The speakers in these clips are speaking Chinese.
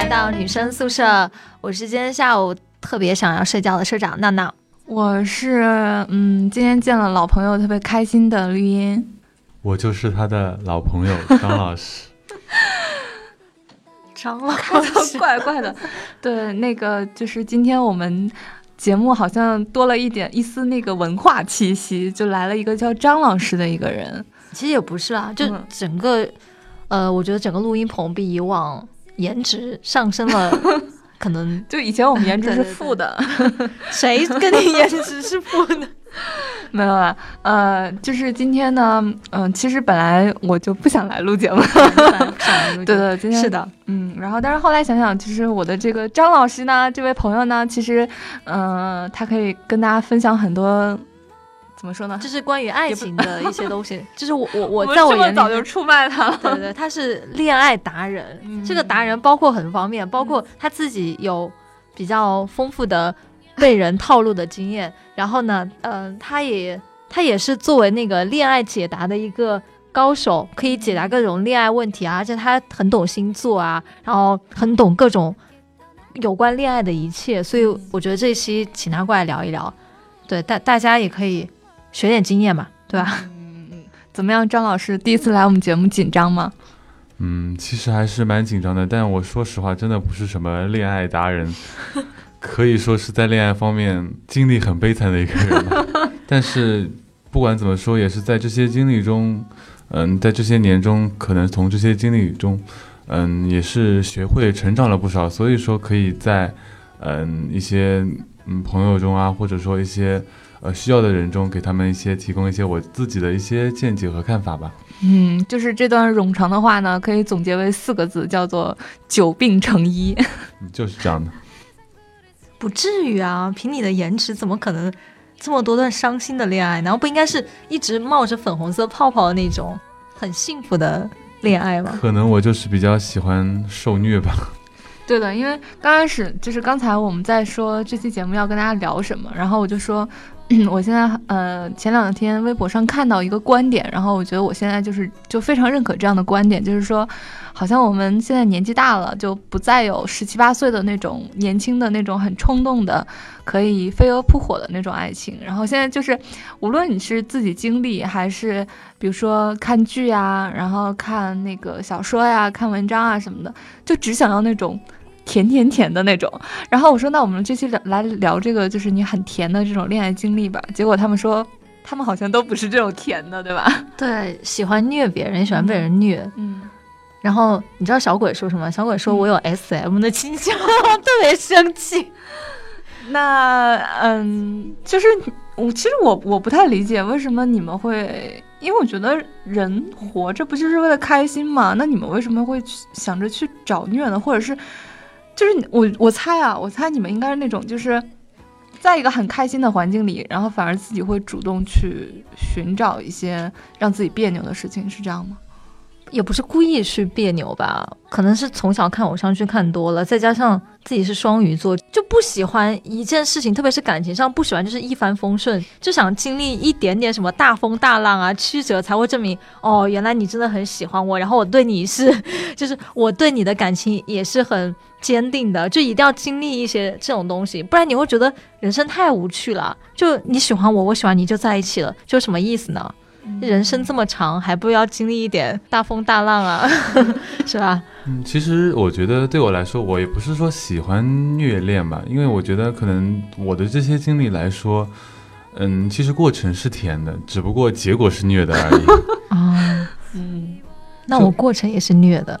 来到女生宿舍，我是今天下午特别想要睡觉的社长闹闹。我是嗯，今天见了老朋友，特别开心的绿茵。我就是他的老朋友张老师。张老师，怪怪的。对，那个就是今天我们节目好像多了一点一丝那个文化气息，就来了一个叫张老师的一个人。其实也不是啦，就整个，呃，我觉得整个录音棚比以往颜值上升了。可能就以前我们颜值是负的，谁跟你颜值是负的？没有啊，呃，就是今天呢，嗯，其实本来我就不想来录节目，对对，今天是的，嗯，然后但是后来想想，其实我的这个张老师呢，这位朋友呢，其实，嗯，他可以跟大家分享很多。怎么说呢？就是关于爱情的一些东西。就是我我我在我眼里早就出卖他了。对对，他是恋爱达人。这个达人包括很方面，包括他自己有比较丰富的被人套路的经验。然后呢，嗯，他也他也是作为那个恋爱解答的一个高手，可以解答各种恋爱问题啊。而且他很懂星座啊，然后很懂各种有关恋爱的一切。所以我觉得这一期请他过来聊一聊。对，大大家也可以。学点经验嘛，对吧？嗯嗯，怎么样，张老师第一次来我们节目紧张吗？嗯，其实还是蛮紧张的。但我说实话，真的不是什么恋爱达人，可以说是在恋爱方面经历很悲惨的一个人。但是不管怎么说，也是在这些经历中，嗯，在这些年中，可能从这些经历中，嗯，也是学会成长了不少。所以说，可以在嗯一些嗯朋友中啊，或者说一些。呃，需要的人中，给他们一些提供一些我自己的一些见解和看法吧。嗯，就是这段冗长的话呢，可以总结为四个字，叫做“久病成医”。就是这样的。不至于啊，凭你的颜值，怎么可能这么多段伤心的恋爱？难道不应该是一直冒着粉红色泡泡的那种很幸福的恋爱吗？可能我就是比较喜欢受虐吧。对的，因为刚开始就是刚才我们在说这期节目要跟大家聊什么，然后我就说。我现在呃，前两天微博上看到一个观点，然后我觉得我现在就是就非常认可这样的观点，就是说，好像我们现在年纪大了，就不再有十七八岁的那种年轻的那种很冲动的，可以飞蛾扑火的那种爱情。然后现在就是，无论你是自己经历，还是比如说看剧呀，然后看那个小说呀，看文章啊什么的，就只想要那种。甜甜甜的那种，然后我说，那我们这期来聊这个，就是你很甜的这种恋爱经历吧。结果他们说，他们好像都不是这种甜的，对吧？对，喜欢虐别人，喜欢被人虐。嗯。然后你知道小鬼说什么？小鬼说我有 S M 的倾向，特别生气。那嗯，就是我其实我我不太理解为什么你们会，因为我觉得人活着不就是为了开心嘛？那你们为什么会想着去找虐呢？或者是？就是我，我猜啊，我猜你们应该是那种，就是在一个很开心的环境里，然后反而自己会主动去寻找一些让自己别扭的事情，是这样吗？也不是故意去别扭吧，可能是从小看偶像剧看多了，再加上自己是双鱼座，就不喜欢一件事情，特别是感情上不喜欢就是一帆风顺，就想经历一点点什么大风大浪啊曲折，才会证明哦，原来你真的很喜欢我，然后我对你是，就是我对你的感情也是很坚定的，就一定要经历一些这种东西，不然你会觉得人生太无趣了。就你喜欢我，我喜欢你就在一起了，就什么意思呢？人生这么长，还不要经历一点大风大浪啊，是吧？嗯，其实我觉得对我来说，我也不是说喜欢虐恋吧，因为我觉得可能我的这些经历来说，嗯，其实过程是甜的，只不过结果是虐的而已。啊，嗯，那我过程也是虐的。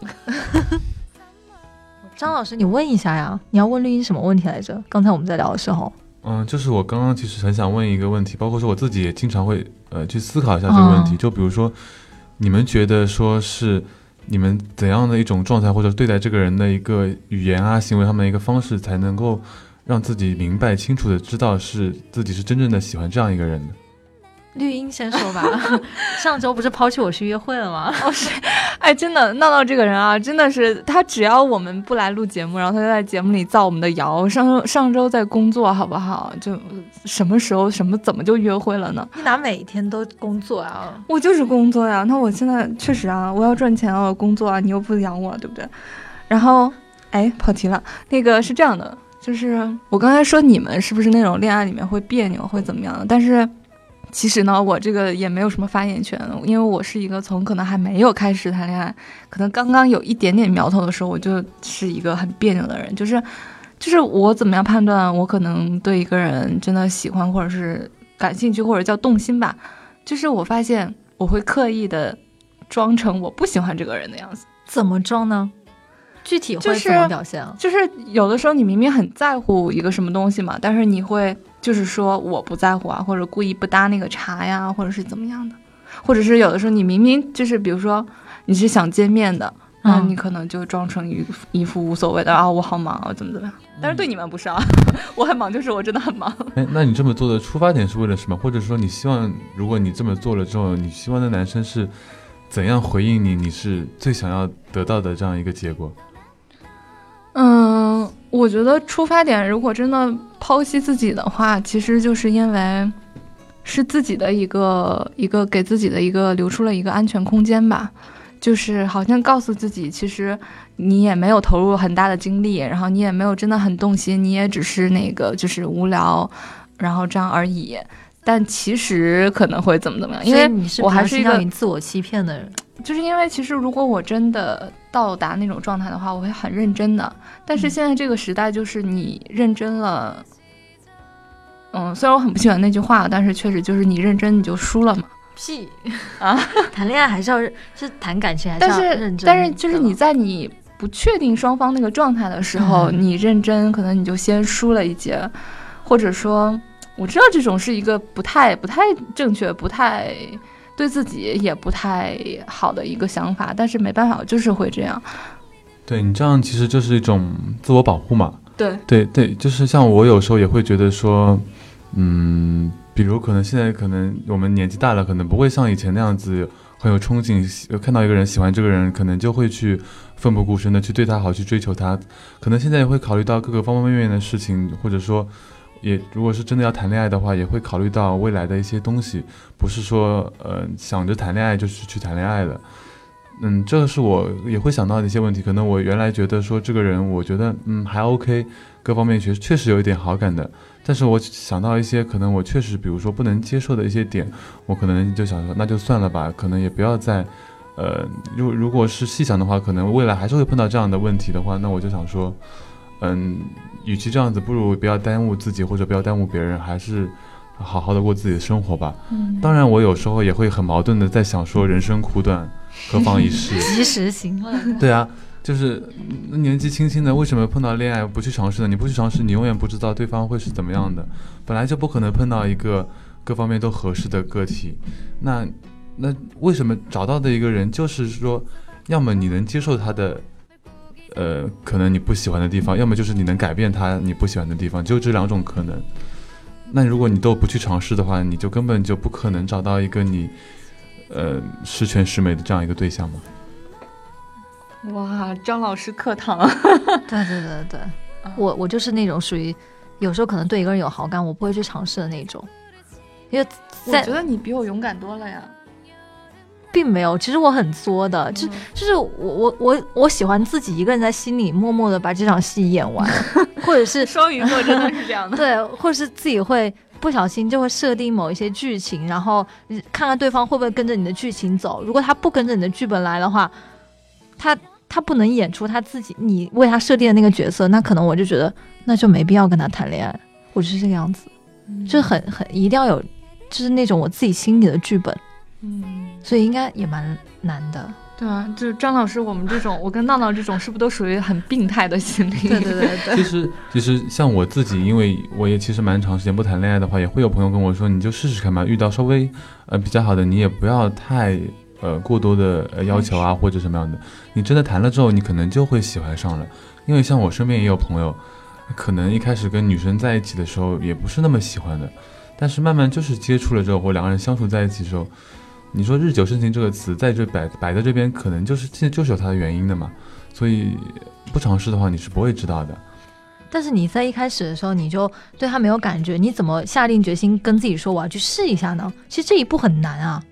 张老师，你问一下呀，你要问绿茵什么问题来着？刚才我们在聊的时候。嗯，就是我刚刚其实很想问一个问题，包括说我自己也经常会呃去思考一下这个问题，就比如说，你们觉得说是你们怎样的一种状态，或者对待这个人的一个语言啊、行为上面一个方式，才能够让自己明白清楚的知道是自己是真正的喜欢这样一个人的？绿茵先说吧，上周不是抛弃我去约会了吗？哦是，哎，真的闹闹这个人啊，真的是他只要我们不来录节目，然后他就在节目里造我们的谣。上上周在工作，好不好？就什么时候什么怎么就约会了呢？你哪每天都工作啊？我就是工作呀。那我现在确实啊，我要赚钱啊，我工作啊，你又不养我，对不对？然后哎，跑题了。那个是这样的，就是我刚才说你们是不是那种恋爱里面会别扭，会怎么样的？但是其实呢，我这个也没有什么发言权，因为我是一个从可能还没有开始谈恋爱，可能刚刚有一点点苗头的时候，我就是一个很别扭的人。就是就是我怎么样判断我可能对一个人真的喜欢，或者是感兴趣，或者叫动心吧？就是我发现我会刻意的装成我不喜欢这个人的样子。怎么装呢？具体会是怎么表现啊？就是有的时候你明明很在乎一个什么东西嘛，但是你会就是说我不在乎啊，或者故意不搭那个茬呀，或者是怎么样的，或者是有的时候你明明就是比如说你是想见面的，然后嗯你可能就装成一副一副无所谓的啊，我好忙啊，怎么怎么样。但是对你们不是啊，我很忙，就是我真的很忙。哎，那你这么做的出发点是为了什么？或者说你希望，如果你这么做了之后，你希望的男生是怎样回应你？你是最想要得到的这样一个结果？嗯，我觉得出发点如果真的剖析自己的话，其实就是因为是自己的一个一个给自己的一个留出了一个安全空间吧，就是好像告诉自己，其实你也没有投入很大的精力，然后你也没有真的很动心，你也只是那个就是无聊，然后这样而已。但其实可能会怎么怎么样，因为我还是一个自我欺骗的人。就是因为其实如果我真的到达那种状态的话，我会很认真的。但是嗯现在这个时代，就是你认真了，嗯，虽然我很不喜欢那句话，但是确实就是你认真你就输了嘛。屁啊！谈恋爱还是要是谈感情还是但是要认真的？但是就是你在你不确定双方那个状态的时候，嗯你认真，可能你就先输了一截，或者说我知道这种是一个不太不太正确、不太。对自己也不太好的一个想法，但是没办法，我就是会这样。对你这样其实就是一种自我保护嘛。对，对对，就是像我有时候也会觉得说，嗯，比如可能现在可能我们年纪大了，可能不会像以前那样子很有憧憬，看到一个人喜欢这个人，可能就会去奋不顾身的去对他好，去追求他。可能现在也会考虑到各个方方面面的事情，或者说，也如果是真的要谈恋爱的话，也会考虑到未来的一些东西，不是说呃想着谈恋爱就是去谈恋爱了。嗯，这是我也会想到的一些问题。可能我原来觉得说这个人，我觉得嗯还 OK，各方面确确实有一点好感的。但是我想到一些可能我确实，比如说不能接受的一些点，我可能就想说那就算了吧，可能也不要再，呃，如如果是细想的话，可能未来还是会碰到这样的问题的话，那我就想说，嗯，与其这样子，不如不要耽误自己或者不要耽误别人，还是好好的过自己的生活吧。嗯当然，我有时候也会很矛盾的在想说，人生苦短，何妨一 试。及时行乐。对啊，就是嗯年纪轻轻的，为什么碰到恋爱不去尝试呢？你不去尝试，你永远不知道对方会是怎么样的。本来就不可能碰到一个各方面都合适的个体。那那为什么找到的一个人，就是说，要么你能接受他的，呃，可能你不喜欢的地方，要么就是你能改变他你不喜欢的地方，就这两种可能。那如果你都不去尝试的话，你就根本就不可能找到一个你，呃，十全十美的这样一个对象嘛。哇，张老师课堂，对对对对，我我就是那种属于有时候可能对一个人有好感，我不会去尝试的那种，因为我觉得你比我勇敢多了呀。并没有，其实我很作的，就嗯就是我我我我喜欢自己一个人在心里默默的把这场戏演完，或者是双鱼座真的是这样的。对，或者是自己会不小心就会设定某一些剧情，然后看看对方会不会跟着你的剧情走。如果他不跟着你的剧本来的话，他他不能演出他自己你为他设定的那个角色，那可能我就觉得那就没必要跟他谈恋爱。我就是这个样子，就是很很一定要有，就是那种我自己心里的剧本，嗯，所以应该也蛮难的。对啊，就是张老师，我们这种，我跟闹闹这种，是不是都属于很病态的心理？对对对对其实，其实像我自己，因为我也其实蛮长时间不谈恋爱的话，也会有朋友跟我说，你就试试看吧，遇到稍微呃比较好的，你也不要太呃过多的呃要求啊或者什么样的。你真的谈了之后，你可能就会喜欢上了。因为像我身边也有朋友，可能一开始跟女生在一起的时候也不是那么喜欢的，但是慢慢就是接触了之后，或两个人相处在一起之后，你说日久生情这个词在这摆摆在这边，可能就是其实就是有它的原因的嘛。所以不尝试的话，你是不会知道的。但是你在一开始的时候，你就对他没有感觉，你怎么下定决心跟自己说我要去试一下呢？其实这一步很难啊。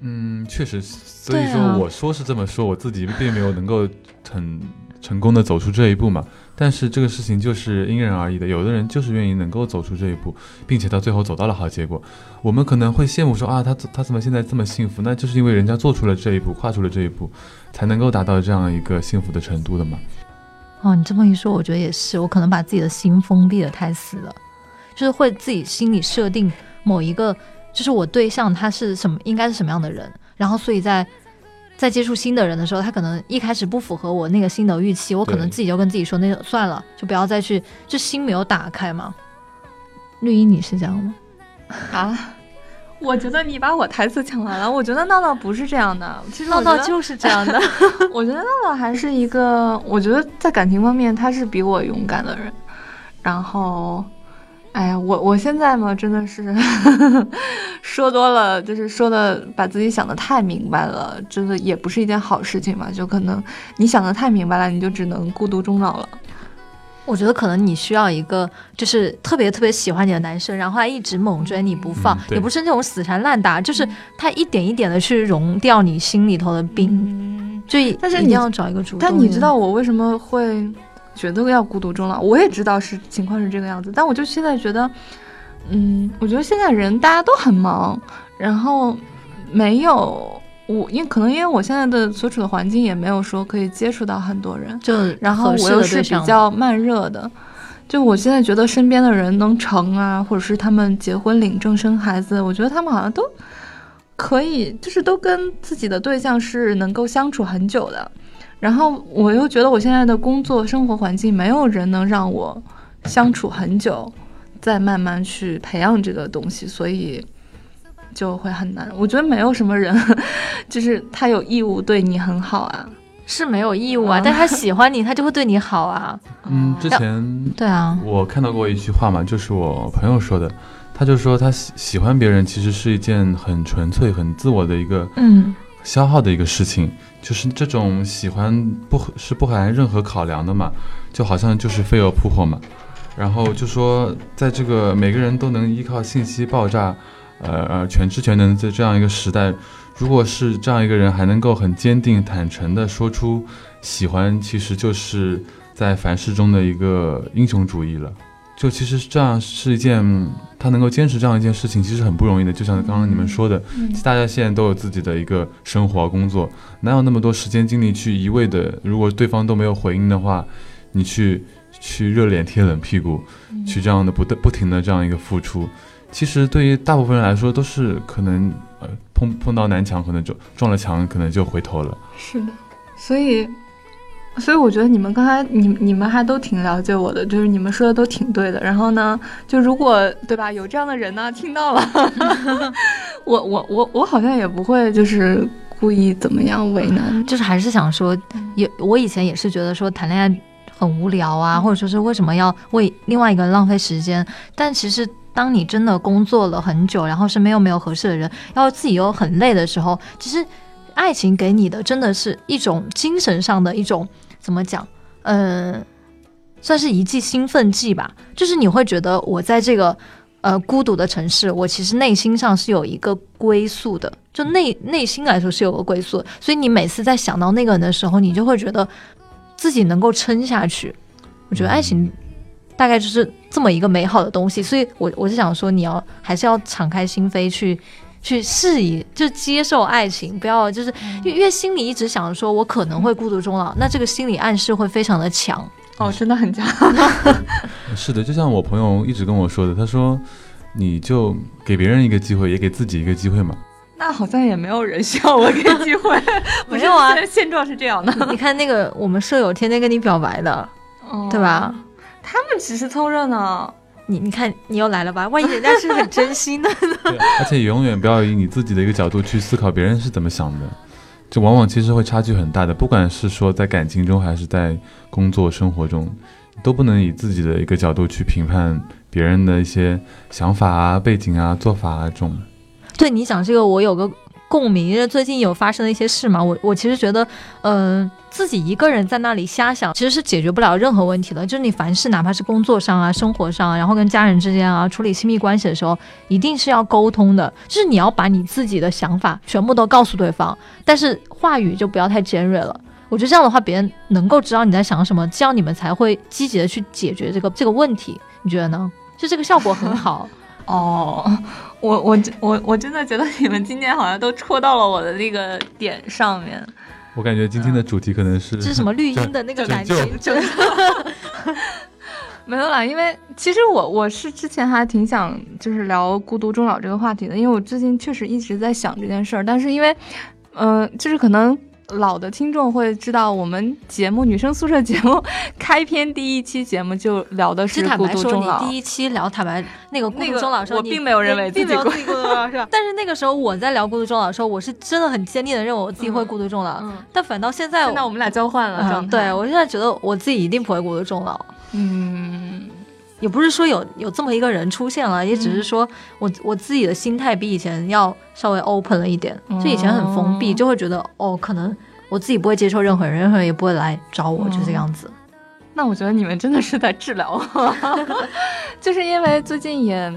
嗯，确实，所以说我说是这么说，我自己并没有能够很成功的走出这一步嘛。但是这个事情就是因人而异的，有的人就是愿意能够走出这一步，并且到最后走到了好结果。我们可能会羡慕说啊，他他怎么现在这么幸福？那就是因为人家做出了这一步，跨出了这一步，才能够达到这样一个幸福的程度的嘛。哦，你这么一说，我觉得也是，我可能把自己的心封闭的太死了，就是会自己心里设定某一个，就是我对象他是什么，应该是什么样的人，然后所以在。在接触新的人的时候，他可能一开始不符合我那个新的预期，我可能自己就跟自己说，那就算了，就不要再去，就心没有打开嘛。绿衣，你是这样吗？啊，我觉得你把我台词抢完了。我觉得闹闹不是这样的，其实闹闹就是这样的。我觉得闹闹还是一个，我觉得在感情方面他是比我勇敢的人，然后。哎呀，我我现在嘛，真的是 说多了，就是说的把自己想的太明白了，真的也不是一件好事情嘛。就可能你想的太明白了，你就只能孤独终老了。我觉得可能你需要一个就是特别特别喜欢你的男生，然后他一直猛追你不放，也不是那种死缠烂打，就是他一点一点的去融掉你心里头的冰。就但是你要找一个主动。但你知道我为什么会？觉得要孤独终老，我也知道是情况是这个样子，但我就现在觉得，嗯，我觉得现在人大家都很忙，然后没有我，因可能因为我现在的所处的环境也没有说可以接触到很多人，就然后我又是比较慢热的，就我现在觉得身边的人能成啊，或者是他们结婚领证生孩子，我觉得他们好像都可以，就是都跟自己的对象是能够相处很久的。然后我又觉得我现在的工作生活环境没有人能让我相处很久，再慢慢去培养这个东西，所以就会很难。我觉得没有什么人，就是他有义务对你很好啊，是没有义务啊，但他喜欢你，他就会对你好啊。嗯，之前对啊，我看到过一句话嘛，就是我朋友说的，他就说他喜喜欢别人其实是一件很纯粹、很自我的一个嗯消耗的一个事情。就是这种喜欢不是不含任何考量的嘛，就好像就是飞蛾扑火嘛。然后就说，在这个每个人都能依靠信息爆炸，呃呃全知全能的这样一个时代，如果是这样一个人还能够很坚定坦诚的说出喜欢，其实就是在凡事中的一个英雄主义了。就其实这样是一件，他能够坚持这样一件事情，其实很不容易的。就像刚刚你们说的，大家现在都有自己的一个生活工作，哪有那么多时间精力去一味的？如果对方都没有回应的话，你去去热脸贴冷屁股，去这样的不不不停的这样一个付出，其实对于大部分人来说都是可能呃碰碰到南墙可能就撞了墙，可能就回头了。是的，所以。所以我觉得你们刚才你你们还都挺了解我的，就是你们说的都挺对的。然后呢，就如果对吧，有这样的人呢，听到了，我我我我好像也不会就是故意怎么样为难，就是还是想说，也我以前也是觉得说谈恋爱很无聊啊，或者说是为什么要为另外一个人浪费时间？但其实当你真的工作了很久，然后身边又没有合适的人，然后自己又很累的时候，其实爱情给你的真的是一种精神上的一种。怎么讲？嗯，算是一剂兴奋剂吧。就是你会觉得我在这个呃孤独的城市，我其实内心上是有一个归宿的，就内内心来说是有个归宿。所以你每次在想到那个人的时候，你就会觉得自己能够撑下去。我觉得爱情大概就是这么一个美好的东西。所以我我是想说，你要还是要敞开心扉去。去适宜，就接受爱情，不要就是因为心里一直想着说，我可能会孤独终老，那这个心理暗示会非常的强哦，真的很强。是的，就像我朋友一直跟我说的，他说，你就给别人一个机会，也给自己一个机会嘛。那好像也没有人需要我给机会，没有啊，现状是这样的。你看那个我们舍友天天跟你表白的，对吧？他们只是凑热闹。你你看，你又来了吧？万一人家是很真心的呢？而且永远不要以你自己的一个角度去思考别人是怎么想的，就往往其实会差距很大的。不管是说在感情中，还是在工作生活中，都不能以自己的一个角度去评判别人的一些想法啊、背景啊、做法啊这种。对你讲这个，我有个。共鸣，因为最近有发生的一些事嘛，我我其实觉得，嗯，自己一个人在那里瞎想，其实是解决不了任何问题的。就是你凡事，哪怕是工作上啊、生活上啊，然后跟家人之间啊，处理亲密关系的时候，一定是要沟通的。就是你要把你自己的想法全部都告诉对方，但是话语就不要太尖锐了。我觉得这样的话，别人能够知道你在想什么，这样你们才会积极的去解决这个这个问题。你觉得呢？就这个效果很好。哦，我我我我真的觉得你们今天好像都戳到了我的那个点上面。我感觉今天的主题可能是这是什么绿茵的那个感情，就 没有啦。因为其实我我是之前还挺想就是聊孤独终老这个话题的，因为我最近确实一直在想这件事儿，但是因为嗯，就是可能。老的听众会知道，我们节目《女生宿舍》节目 开篇第一期节目就聊的是孤独终老。第一期聊坦白那个孤独终老时候，我并没有认为自己孤独终老，是吧？但是那个时候我在聊孤独终老的时候，我是真的很坚定的认为我自己会孤独终老。但反倒现在，现在我们俩交换了。对我现在觉得我自己一定不会孤独终老。嗯。也不是说有有这么一个人出现了，也只是说我我自己的心态比以前要稍微 open 了一点，就以前很封闭，就会觉得哦，可能我自己不会接受任何人，任何人也不会来找我，就这样子。那我觉得你们真的是在治疗，就是因为最近也。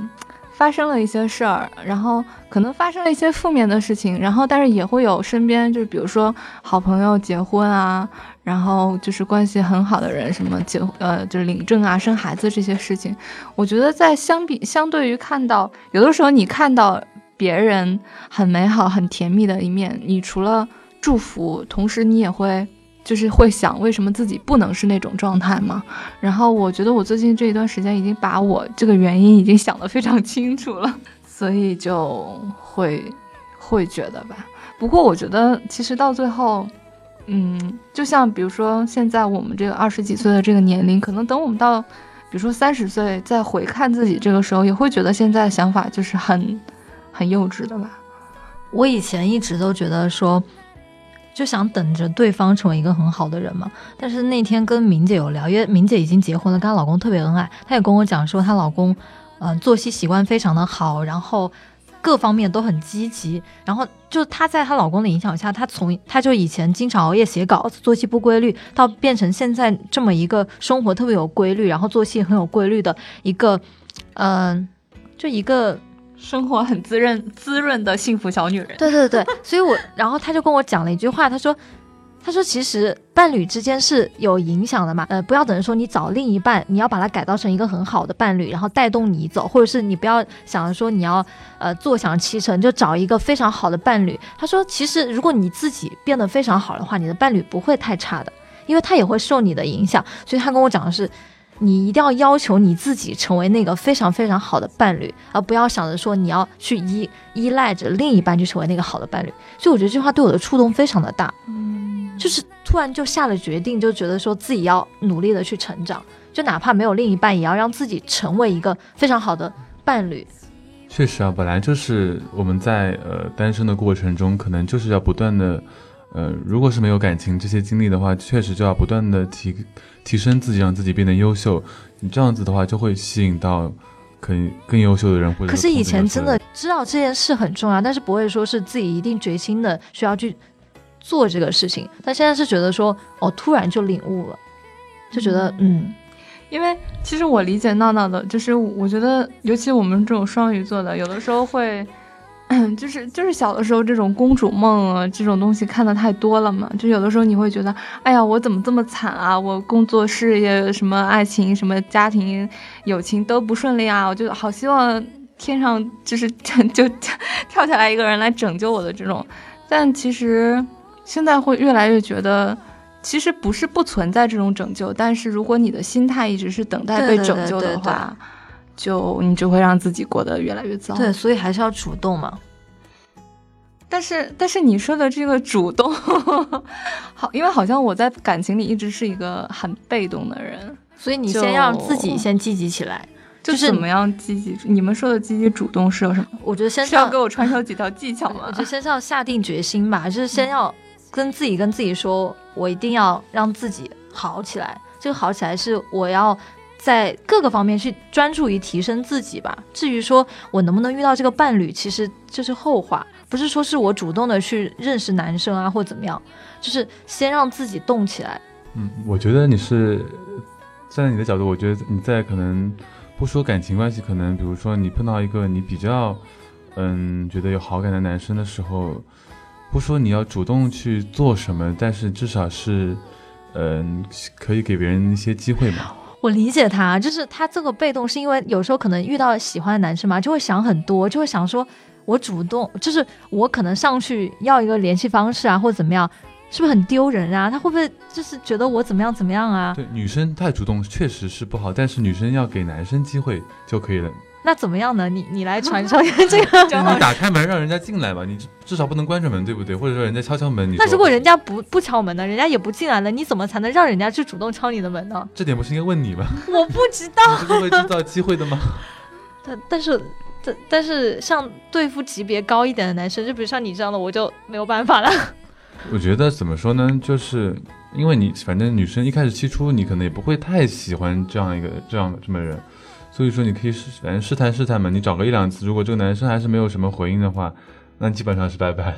发生了一些事儿，然后可能发生了一些负面的事情，然后但是也会有身边就是比如说好朋友结婚啊，然后就是关系很好的人什么结呃就是领证啊生孩子这些事情，我觉得在相比相对于看到有的时候你看到别人很美好很甜蜜的一面，你除了祝福，同时你也会。就是会想为什么自己不能是那种状态吗？然后我觉得我最近这一段时间已经把我这个原因已经想得非常清楚了，所以就会会觉得吧。不过我觉得其实到最后，嗯，就像比如说现在我们这个二十几岁的这个年龄，可能等我们到，比如说三十岁再回看自己这个时候，也会觉得现在的想法就是很很幼稚的吧。我以前一直都觉得说。就想等着对方成为一个很好的人嘛。但是那天跟明姐有聊，因为明姐已经结婚了，跟她老公特别恩爱。她也跟我讲说，她老公，嗯，作息习惯非常的好，然后各方面都很积极。然后就她在她老公的影响下，她从她就以前经常熬夜写稿子，作息不规律，到变成现在这么一个生活特别有规律，然后作息很有规律的一个，嗯，就一个。生活很滋润滋润的幸福小女人，对对对，所以我然后他就跟我讲了一句话，他说，他说其实伴侣之间是有影响的嘛，呃，不要等于说你找另一半，你要把它改造成一个很好的伴侣，然后带动你走，或者是你不要想着说你要呃坐享其成，就找一个非常好的伴侣。他说，其实如果你自己变得非常好的话，你的伴侣不会太差的，因为他也会受你的影响。所以他跟我讲的是。你一定要要求你自己成为那个非常非常好的伴侣，而不要想着说你要去依依赖着另一半去成为那个好的伴侣。所以我觉得这句话对我的触动非常的大，嗯，就是突然就下了决定，就觉得说自己要努力的去成长，就哪怕没有另一半，也要让自己成为一个非常好的伴侣。确实啊，本来就是我们在呃单身的过程中，可能就是要不断的。呃，如果是没有感情这些经历的话，确实就要不断的提提升自己，让自己变得优秀。你这样子的话，就会吸引到可以更优秀的人。或者可是以前真的知道这件事很重要，但是不会说是自己一定决心的需要去做这个事情。但现在是觉得说，哦，突然就领悟了，就觉得嗯，因为其实我理解闹闹的，就是我觉得，尤其我们这种双鱼座的，有的时候会。就是就是小的时候这种公主梦啊，这种东西看的太多了嘛，就有的时候你会觉得，哎呀，我怎么这么惨啊？我工作、事业、什么爱情、什么家庭、友情都不顺利啊！我就好希望天上就是 就 跳下来一个人来拯救我的这种。但其实现在会越来越觉得，其实不是不存在这种拯救，但是如果你的心态一直是等待被拯救的话。就你就会让自己过得越来越糟。对，所以还是要主动嘛。但是，但是你说的这个主动，好，因为好像我在感情里一直是一个很被动的人，所以你先让自己先积极起来。就是怎么样积极？你们说的积极主动是有什么？我觉得先是要给我传授几条技巧吗？我觉得先是要下定决心吧，就是先要跟自己跟自己说，我一定要让自己好起来。这个好起来是我要。在各个方面去专注于提升自己吧。至于说我能不能遇到这个伴侣，其实这是后话，不是说是我主动的去认识男生啊，或怎么样，就是先让自己动起来。嗯，我觉得你是站在你的角度，我觉得你在可能不说感情关系，可能比如说你碰到一个你比较嗯觉得有好感的男生的时候，不说你要主动去做什么，但是至少是，嗯、可以给别人一些机会嘛。我理解他，就是他这个被动，是因为有时候可能遇到喜欢的男生嘛，就会想很多，就会想说，我主动，就是我可能上去要一个联系方式啊，或者怎么样，是不是很丢人啊？他会不会就是觉得我怎么样怎么样啊？对，女生太主动确实是不好，但是女生要给男生机会就可以了。那怎么样呢？你你来传 授一下这个。就你打开门让人家进来吧，你至至少不能关着门，对不对？或者说人家敲敲门，你那如果人家不不敲门呢？人家也不进来了，你怎么才能让人家去主动敲你的门呢？这点不是应该问你吗？我不知道。你不是会制造机会的吗？但但是但但是像对付级别高一点的男生，就比如像你这样的，我就没有办法了。我觉得怎么说呢，就是因为你反正女生一开始起初你可能也不会太喜欢这样一个这样这么人，所以说你可以试反正试探试探嘛，你找个一两次，如果这个男生还是没有什么回应的话，那基本上是拜拜了。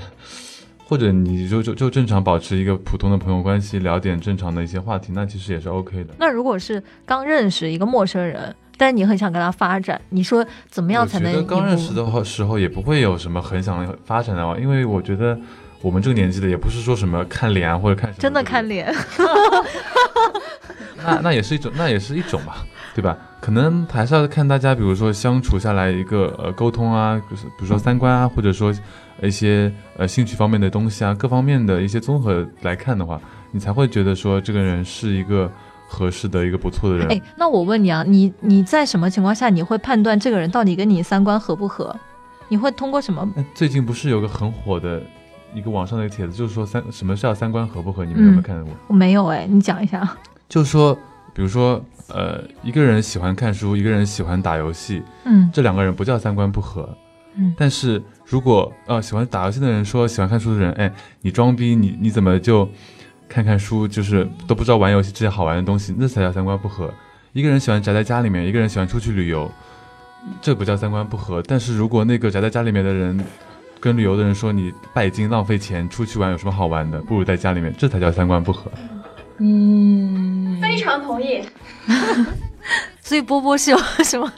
或者你就就就正常保持一个普通的朋友关系，聊点正常的一些话题，那其实也是 OK 的。那如果是刚认识一个陌生人，但是你很想跟他发展，你说怎么样才能我觉得刚认识的话时候也不会有什么很想发展的话，因为我觉得我们这个年纪的也不是说什么看脸啊或者看什么，真的看脸？那那也是一种，那也是一种吧，对吧？可能还是要看大家，比如说相处下来一个呃沟通啊，就是比如说三观啊，或者说一些呃兴趣方面的东西啊，各方面的一些综合来看的话，你才会觉得说这个人是一个合适的一个不错的人。哎，那我问你啊，你你在什么情况下你会判断这个人到底跟你三观合不合？你会通过什么？那最近不是有个很火的一个网上的帖子，就是说三什么叫三观合不合？你们有没有看到过？我没有哎，你讲一下。就是说，比如说呃，一个人喜欢看书，一个人喜欢打游戏，嗯这两个人不叫三观不合。嗯但是如果呃喜欢打游戏的人说喜欢看书的人，哎，你装逼，你你怎么就看看书，就是都不知道玩游戏这些好玩的东西，那才叫三观不合。一个人喜欢宅在家里面，一个人喜欢出去旅游，这不叫三观不合。但是如果那个宅在家里面的人跟旅游的人说你拜金浪费钱，出去玩有什么好玩的，不如在家里面，这才叫三观不合。嗯，非常同意。所以波波是有什么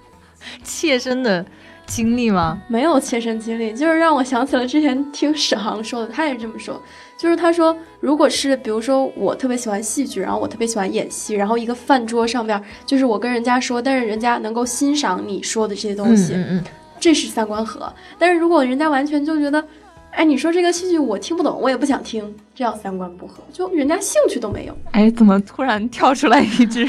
切身的经历吗？没有切身经历，就是让我想起了之前听史航说的，他也这么说，就是他说，如果是比如说我特别喜欢戏剧，然后我特别喜欢演戏，然后一个饭桌上边，就是我跟人家说，但是人家能够欣赏你说的这些东西，嗯嗯这是三观合。但是如果人家完全就觉得，哎，你说这个戏剧我听不懂，我也不想听，这叫三观不合，就人家兴趣都没有。哎，怎么突然跳出来一只？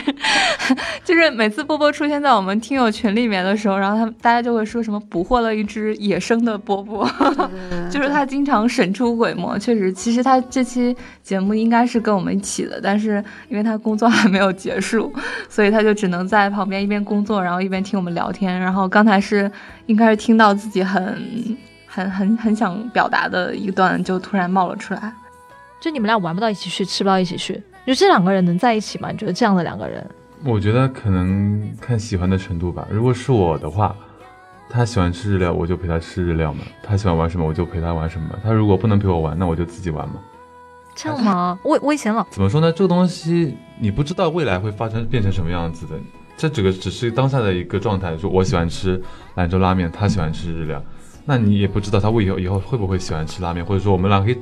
就是每次波波出现在我们听友群里面的时候，然后他们大家就会说什么捕获了一只野生的波波，嗯，就是他经常神出鬼没。确实，其实他这期节目应该是跟我们一起的，但是因为他工作还没有结束，所以他就只能在旁边一边工作，然后一边听我们聊天。然后刚才是应该是听到自己很。很很很想表达的一段，就突然冒了出来。就你们俩玩不到一起去，吃不到一起去，就这两个人能在一起吗？你觉得这样的两个人？我觉得可能看喜欢的程度吧。如果是我的话，他喜欢吃日料，我就陪他吃日料嘛；他喜欢玩什么，我就陪他玩什么。他如果不能陪我玩，那我就自己玩嘛。这样吗？我我以前老怎么说呢？这个东西你不知道未来会发生变成什么样子的，这这个只是当下的一个状态。说我喜欢吃兰州拉面，他喜欢吃日料，那你也不知道他以后以后会不会喜欢吃拉面，或者说我们俩可以。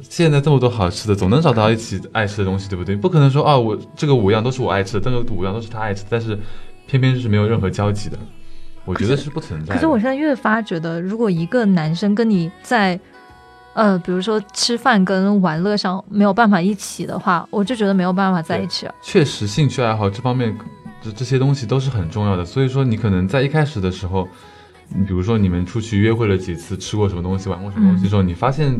现在这么多好吃的，总能找到一起爱吃的东西，对不对？不可能说啊，我这个五样都是我爱吃的，这个五样都是他爱吃的，但是偏偏就是没有任何交集的。我觉得是不存在的。可是我现在越发觉得，如果一个男生跟你在，呃，比如说吃饭跟玩乐上没有办法一起的话，我就觉得没有办法在一起了。确实兴趣爱好这方面，这这些东西都是很重要的。所以说，你可能在一开始的时候，你比如说你们出去约会了几次，吃过什么东西，玩过什么东西之后，你发现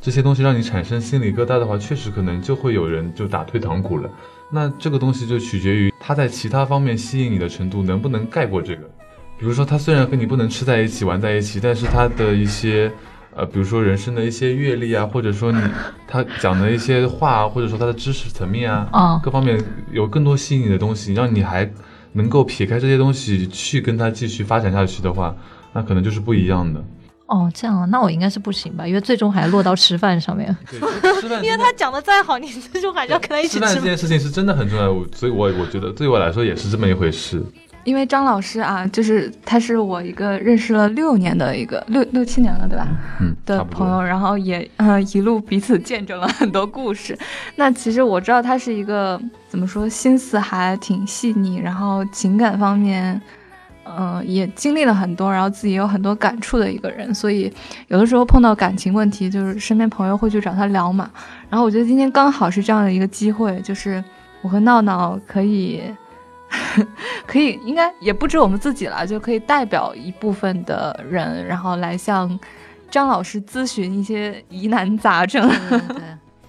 这些东西让你产生心理疙瘩的话，确实可能就会有人就打退堂鼓了。那这个东西就取决于他在其他方面吸引你的程度能不能盖过这个。比如说，他虽然跟你不能吃在一起、玩在一起，但是他的一些。呃，比如说人生的一些阅历啊，或者说你他讲的一些话啊，或者说他的知识层面啊，哦各方面有更多吸引你的东西，让你还能够撇开这些东西去跟他继续发展下去的话，那可能就是不一样的。哦，这样啊，那我应该是不行吧？因为最终还落到吃饭上面。对，吃饭，因为他讲的再好，你最终还是要跟他一起吃饭这。件事情是真的很重要，所以我我觉得对我来说也是这么一回事。因为张老师啊，就是他是我一个认识了六年的一个六六七年了，对吧？嗯，的朋友，然后也呃一路彼此见证了很多故事。那其实我知道他是一个怎么说，心思还挺细腻，然后情感方面，嗯、也经历了很多，然后自己也有很多感触的一个人。所以有的时候碰到感情问题，就是身边朋友会去找他聊嘛。然后我觉得今天刚好是这样的一个机会，就是我和闹闹可以。可以，应该也不止我们自己了，就可以代表一部分的人，然后来向张老师咨询一些疑难杂症。对 对，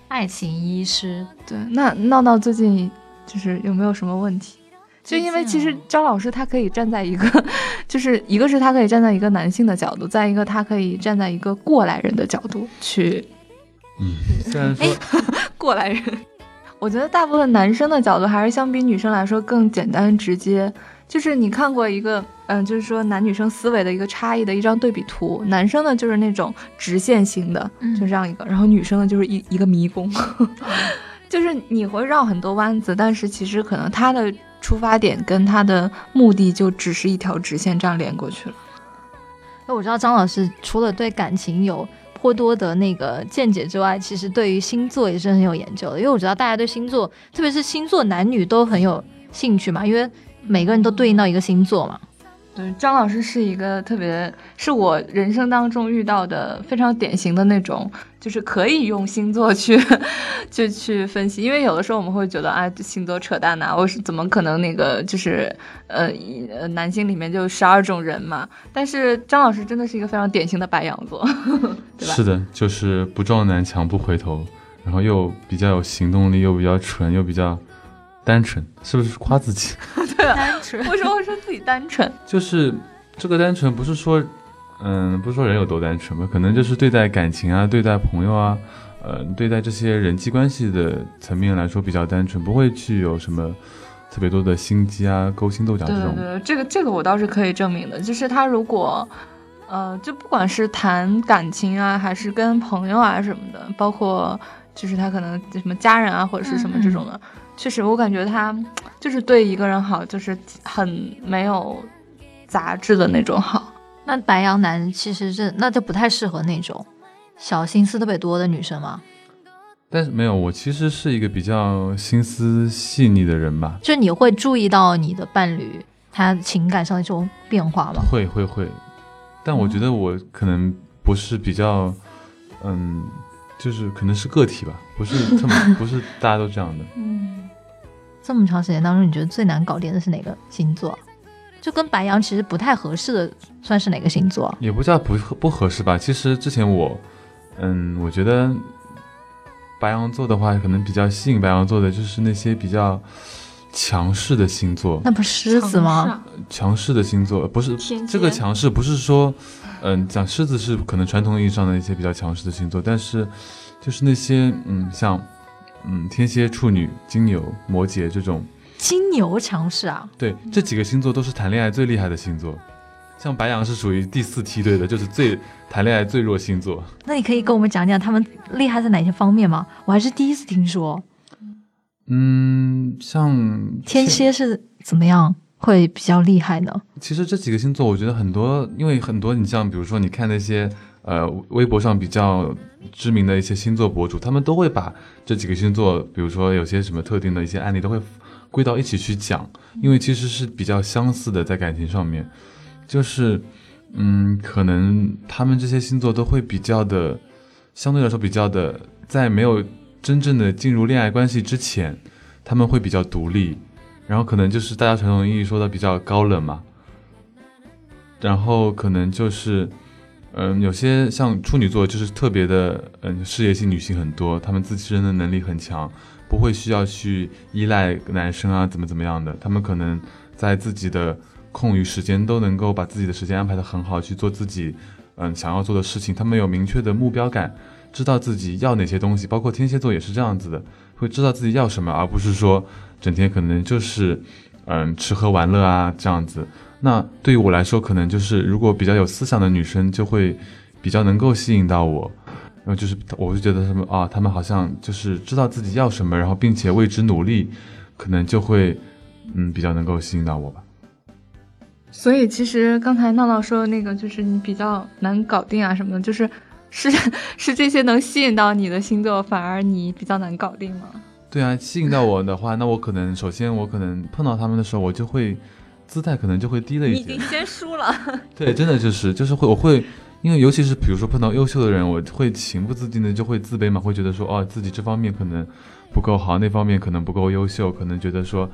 爱情医师，对，那闹闹最近就是有没有什么问题？就因为其实张老师他可以站在一个，就是一个是他可以站在一个男性的角度，再一个他可以站在一个过来人的角度去嗯，虽然说过来人。我觉得大部分男生的角度还是相比女生来说更简单直接。就是你看过一个，嗯，就是说男女生思维的一个差异的一张对比图，男生呢就是那种直线型的，嗯就这样一个，然后女生呢就是一一个迷宫，就是你会绕很多弯子，但是其实可能他的出发点跟他的目的就只是一条直线这样连过去了。那我知道张老师除了对感情有颇多的那个见解之外，其实对于星座也是很有研究的。因为我知道大家对星座，特别是星座男女都很有兴趣嘛，因为每个人都对应到一个星座嘛。对，张老师是一个特别，是我人生当中遇到的非常典型的那种，就是可以用星座去 就去分析。因为有的时候我们会觉得，啊，星座扯淡呐、我是怎么可能那个就是呃呃男性里面就十二种人嘛？但是张老师真的是一个非常典型的白羊座，对吧？是的，就是不撞南墙不回头，然后又比较有行动力，又比较蠢，又比较单纯，是不是夸自己？对 单纯为什么会说自己单纯？就是这个单纯，不是说，嗯，不是说人有多单纯吧，可能就是对待感情啊，对待朋友啊，呃，对待这些人际关系的层面来说比较单纯，不会去有什么特别多的心机啊、勾心斗角这种。对对对，这个这个我倒是可以证明的，就是他如果，呃，就不管是谈感情啊，还是跟朋友啊什么的，包括就是他可能什么家人啊，或者是什么这种的，确实我感觉他就是对一个人好，就是很没有杂质的那种好。那白羊男其实是那就不太适合那种小心思特别多的女生吗。但是没有，我其实是一个比较心思细腻的人吧，就你会注意到你的伴侣他情感上的这种变化吗？会会会，但我觉得我可能不是比较，嗯，就是可能是个体吧，不是这么 不是大家都这样的。嗯，这么长时间当中，你觉得最难搞定的是哪个星座？就跟白羊其实不太合适的，算是哪个星座？也不叫不不合适吧。其实之前我，嗯，我觉得白羊座的话，可能比较吸引白羊座的就是那些比较强势的星座。那不是狮子吗？强势的星座不是这个强势，不是说，嗯，讲狮子是可能传统意义上的一些比较强势的星座，但是就是那些嗯，像嗯天蝎、处女、金牛、摩羯这种，金牛强势啊，对这几个星座都是谈恋爱最厉害的星座。像白羊是属于第四梯队的，就是最谈恋爱最弱星座。那你可以跟我们讲讲他们厉害在哪些方面吗？我还是第一次听说嗯，像天蝎是怎么样会比较厉害呢？其实这几个星座，我觉得很多，因为很多，你像比如说，你看那些呃微博上比较知名的一些星座博主，他们都会把这几个星座，比如说有些什么特定的一些案例，都会归到一起去讲，因为其实是比较相似的，在感情上面，就是嗯，可能他们这些星座都会比较的，相对来说比较的，在没有真正的进入恋爱关系之前，他们会比较独立。然后可能就是大家传统意义说的比较高冷嘛，然后可能就是，嗯，有些像处女座就是特别的，嗯，事业性女性很多，她们自身的能力很强，不会需要去依赖男生啊，怎么怎么样的，她们可能在自己的空余时间都能够把自己的时间安排得很好，去做自己，嗯，想要做的事情，他们有明确的目标感，知道自己要哪些东西，包括天蝎座也是这样子的，会知道自己要什么，而不是说。整天可能就是，嗯，吃喝玩乐啊这样子。那对于我来说，可能就是如果比较有思想的女生，就会比较能够吸引到我。然后就是，我就觉得什么啊，他们好像就是知道自己要什么，然后并且为之努力，可能就会，嗯，比较能够吸引到我吧。所以其实刚才闹闹说的那个，就是你比较难搞定啊什么的，就是是是这些能吸引到你的星座，反而你比较难搞定吗？对啊，吸引到我的话，那我可能首先我可能碰到他们的时候，我就会姿态可能就会低了一点。先输了。对，真的就是就是会我会，因为尤其是比如说碰到优秀的人，我会情不自禁的就会自卑嘛，会觉得说哦自己这方面可能不够好，那方面可能不够优秀，可能觉得说。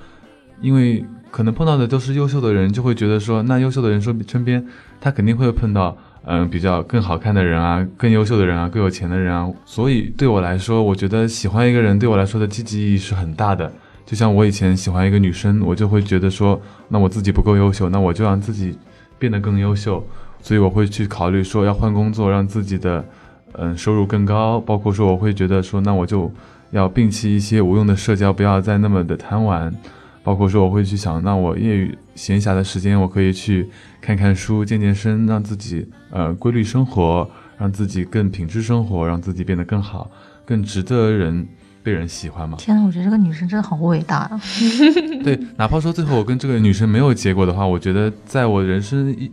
因为可能碰到的都是优秀的人，就会觉得说，那优秀的人说身边，他肯定会碰到，嗯，比较更好看的人啊，更优秀的人啊，更有钱的人啊。所以对我来说，我觉得喜欢一个人对我来说的积极意义是很大的。就像我以前喜欢一个女生，我就会觉得说，那我自己不够优秀，那我就让自己变得更优秀。所以我会去考虑说要换工作，让自己的，嗯，收入更高。包括说我会觉得说，那我就要摒弃一些无用的社交，不要再那么的贪玩。包括说我会去想，那我业余闲暇的时间，我可以去看看书、健健身，让自己呃规律生活，让自己更品质生活，让自己变得更好，更值得人被人喜欢吗。天呐，我觉得这个女生真的好伟大啊！对，哪怕说最后我跟这个女生没有结果的话，我觉得在我人生一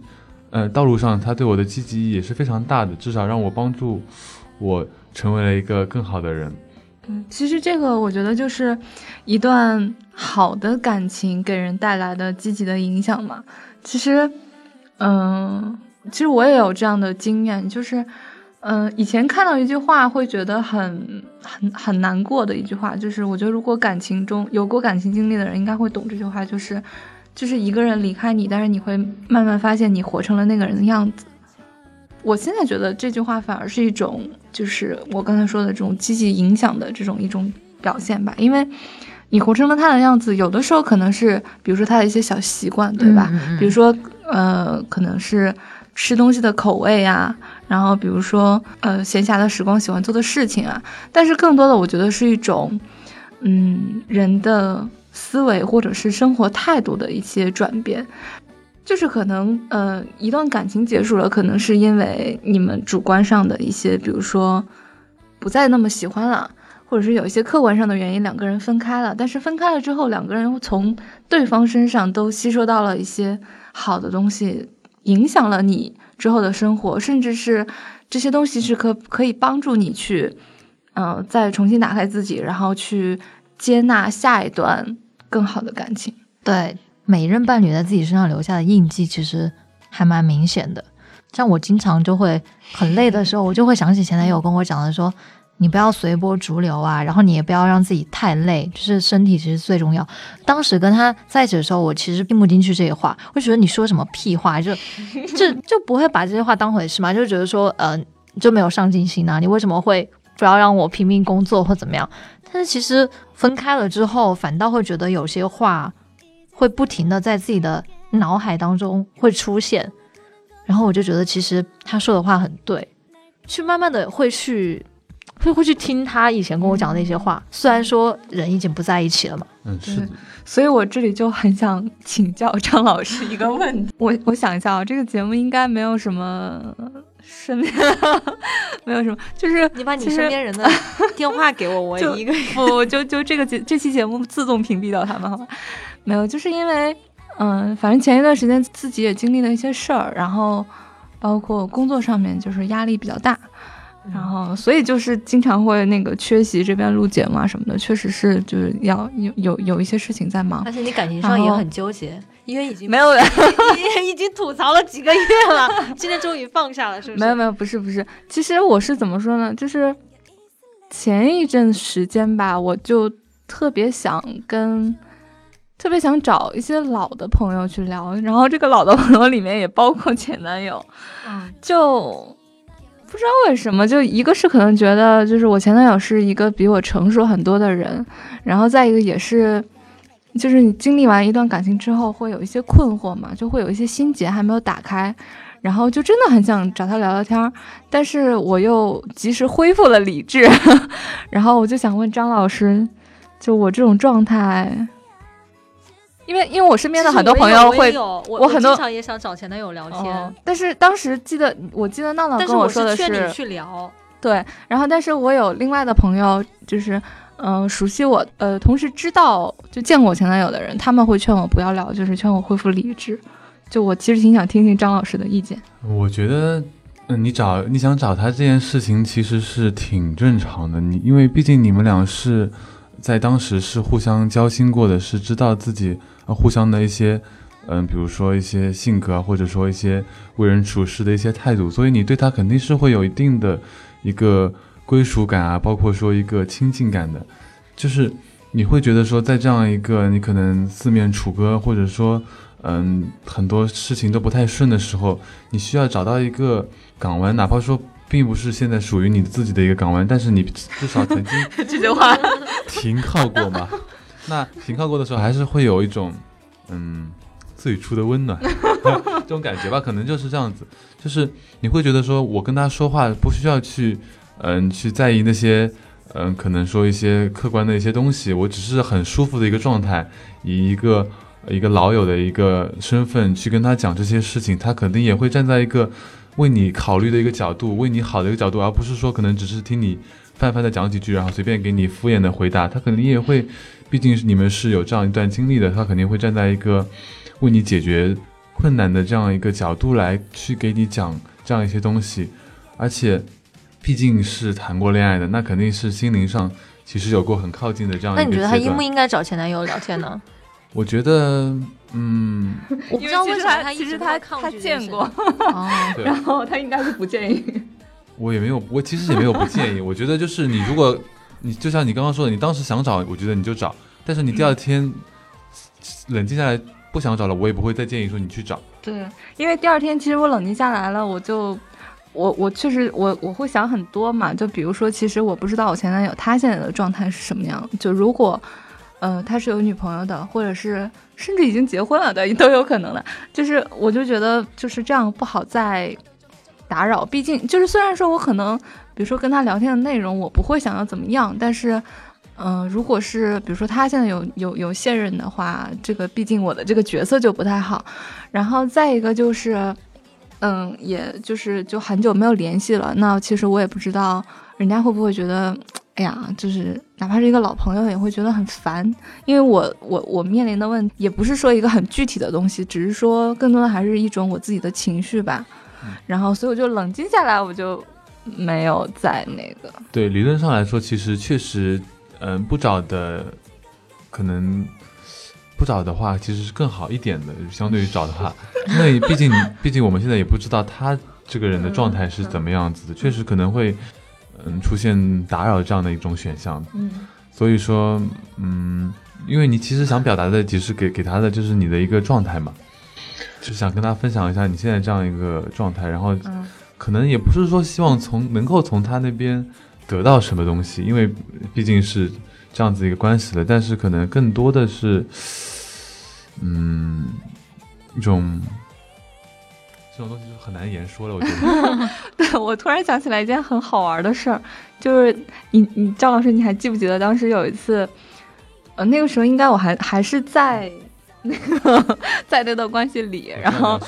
呃道路上，她对我的积极意义也是非常大的，至少让我帮助我成为了一个更好的人。嗯，其实这个我觉得就是一段好的感情给人带来的积极的影响嘛。其实，嗯，其实我也有这样的经验，就是，嗯，以前看到一句话会觉得很很很难过的一句话，就是我觉得如果感情中有过感情经历的人应该会懂这句话，就是，就是一个人离开你，但是你会慢慢发现你活成了那个人的样子。我现在觉得这句话反而是一种，就是我刚才说的这种积极影响的这种一种表现吧。因为，你活成了他的样子，有的时候可能是，比如说他的一些小习惯，对吧？比如说，呃，可能是吃东西的口味呀，然后比如说，呃，闲暇的时光喜欢做的事情啊。但是更多的，我觉得是一种，嗯，人的思维或者是生活态度的一些转变。就是可能，呃，一段感情结束了，可能是因为你们主观上的一些，比如说不再那么喜欢了，或者是有一些客观上的原因，两个人分开了。但是分开了之后，两个人从对方身上都吸收到了一些好的东西，影响了你之后的生活，甚至是这些东西是可可以帮助你去，嗯，再重新打开自己，然后去接纳下一段更好的感情。对。每一任伴侣在自己身上留下的印记其实还蛮明显的。像我经常就会很累的时候，我就会想起前男友跟我讲的说：“你不要随波逐流啊，然后你也不要让自己太累，就是身体其实最重要。”当时跟他在一起的时候，我其实听不进去这些话，我觉得你说什么屁话，就就就不会把这些话当回事嘛，就觉得说，呃，就没有上进心啊，你为什么会不要让我拼命工作或怎么样？但是其实分开了之后，反倒会觉得有些话。会不停的在自己的脑海当中会出现，然后我就觉得其实他说的话很对，去慢慢的会去会会去听他以前跟我讲的那些话，虽然说人已经不在一起了嘛，嗯是，所以我这里就很想请教张老师一个问题，我我想一下啊，这个节目应该没有什么身边没有什么，就是你把你身边人的 电话给我，我一个不就就这个节这期节目自动屏蔽掉他们好吗？没有，就是因为，嗯，反正前一段时间自己也经历了一些事儿，然后包括工作上面就是压力比较大，然后所以就是经常会那个缺席这边录节目啊什么的，确实是就是要有有有一些事情在忙，而且你感情上也很纠结，因为已经没有了 已经吐槽了几个月了，今天终于放下了，是不是？没有没有，不是不是，其实我是怎么说呢？就是前一阵时间吧，我就特别想跟。特别想找一些老的朋友去聊，然后这个老的朋友里面也包括前男友，嗯，就不知道为什么，就一个是可能觉得就是我前男友是一个比我成熟很多的人，然后再一个也是，就是你经历完一段感情之后会有一些困惑嘛，就会有一些心结还没有打开，然后就真的很想找他聊聊天，但是我又及时恢复了理智，然后我就想问张老师，就我这种状态。因为因为我身边的很多朋友会，我很多经常也想找前男友聊天，但是当时记得我记得闹闹跟我说的是去聊，对，然后但是我有另外的朋友，就是嗯熟悉我，呃同时知道就见过我前男友的人，他们会劝我不要聊，就是劝我恢复理智，就我其实挺想听听张老师的意见。我觉得，嗯，你找你想找他这件事情其实是挺正常的。你因为毕竟你们俩是在当时是互相交心过的，是知道自己呃互相的一些，嗯，比如说一些性格，或者说一些为人处事的一些态度，所以你对他肯定是会有一定的一个归属感啊，包括说一个亲近感的，就是你会觉得说，在这样一个你可能四面楚歌，或者说。嗯，很多事情都不太顺的时候，你需要找到一个港湾，哪怕说并不是现在属于你自己的一个港湾，但是你 至少曾经 这句话停靠过嘛。那停靠过的时候，还是会有一种嗯最初的温暖这种感觉吧，可能就是这样子，就是你会觉得说我跟他说话不需要去嗯去在意那些嗯可能说一些客观的一些东西，我只是很舒服的一个状态，以一个。一个老友的一个身份去跟他讲这些事情，他肯定也会站在一个为你考虑的一个角度，为你好的一个角度，而不是说可能只是听你泛泛的讲几句，然后随便给你敷衍的回答。他肯定也会，毕竟你们是有这样一段经历的，他肯定会站在一个为你解决困难的这样一个角度来去给你讲这样一些东西。而且，毕竟是谈过恋爱的，那肯定是心灵上其实有过很靠近的这样。那你觉得他应不应该找前男友聊天呢？我觉得，嗯，我不知道为什么他其实他他见过，然后他应该是不建议。我也没有，我其实也没有不建议。我觉得就是你，如果你就像你刚刚说的，你当时想找，我觉得你就找。但是你第二天冷静下来不想找了，我也不会再建议说你去找。对，因为第二天其实我冷静下来了，我就我我确实我我会想很多嘛。就比如说，其实我不知道我前男友他现在的状态是什么样。就如果。嗯，他是有女朋友的，或者是甚至已经结婚了的，都有可能的。就是，我就觉得就是这样不好再打扰。毕竟，就是虽然说我可能，比如说跟他聊天的内容，我不会想要怎么样，但是，嗯，如果是比如说他现在有有有现任的话，这个毕竟我的这个角色就不太好。然后再一个就是，嗯，也就是就很久没有联系了，那其实我也不知道人家会不会觉得。哎呀，就是哪怕是一个老朋友，也会觉得很烦，因为我我我面临的问题也不是说一个很具体的东西，只是说更多的还是一种我自己的情绪吧。然后，所以我就冷静下来，我就没有再那个。对，理论上来说，其实确实，嗯，不找的，可能不找的话，其实是更好一点的，相对于找的话，因为毕竟毕竟我们现在也不知道他这个人的状态是怎么样子的，确实可能会。嗯，出现打扰这样的一种选项，嗯，所以说，嗯，因为你其实想表达的，其实给给他的就是你的一个状态嘛，就想跟他分享一下你现在这样一个状态，然后，可能也不是说希望从能够从他那边得到什么东西，因为毕竟是这样子一个关系的，但是可能更多的是，嗯，一种。这种东西就很难言说了，我觉得。对，我突然想起来一件很好玩的事儿，就是你你张老师，你还记不记得当时有一次，呃，那个时候应该我还还是在那个在那段关系里，然后？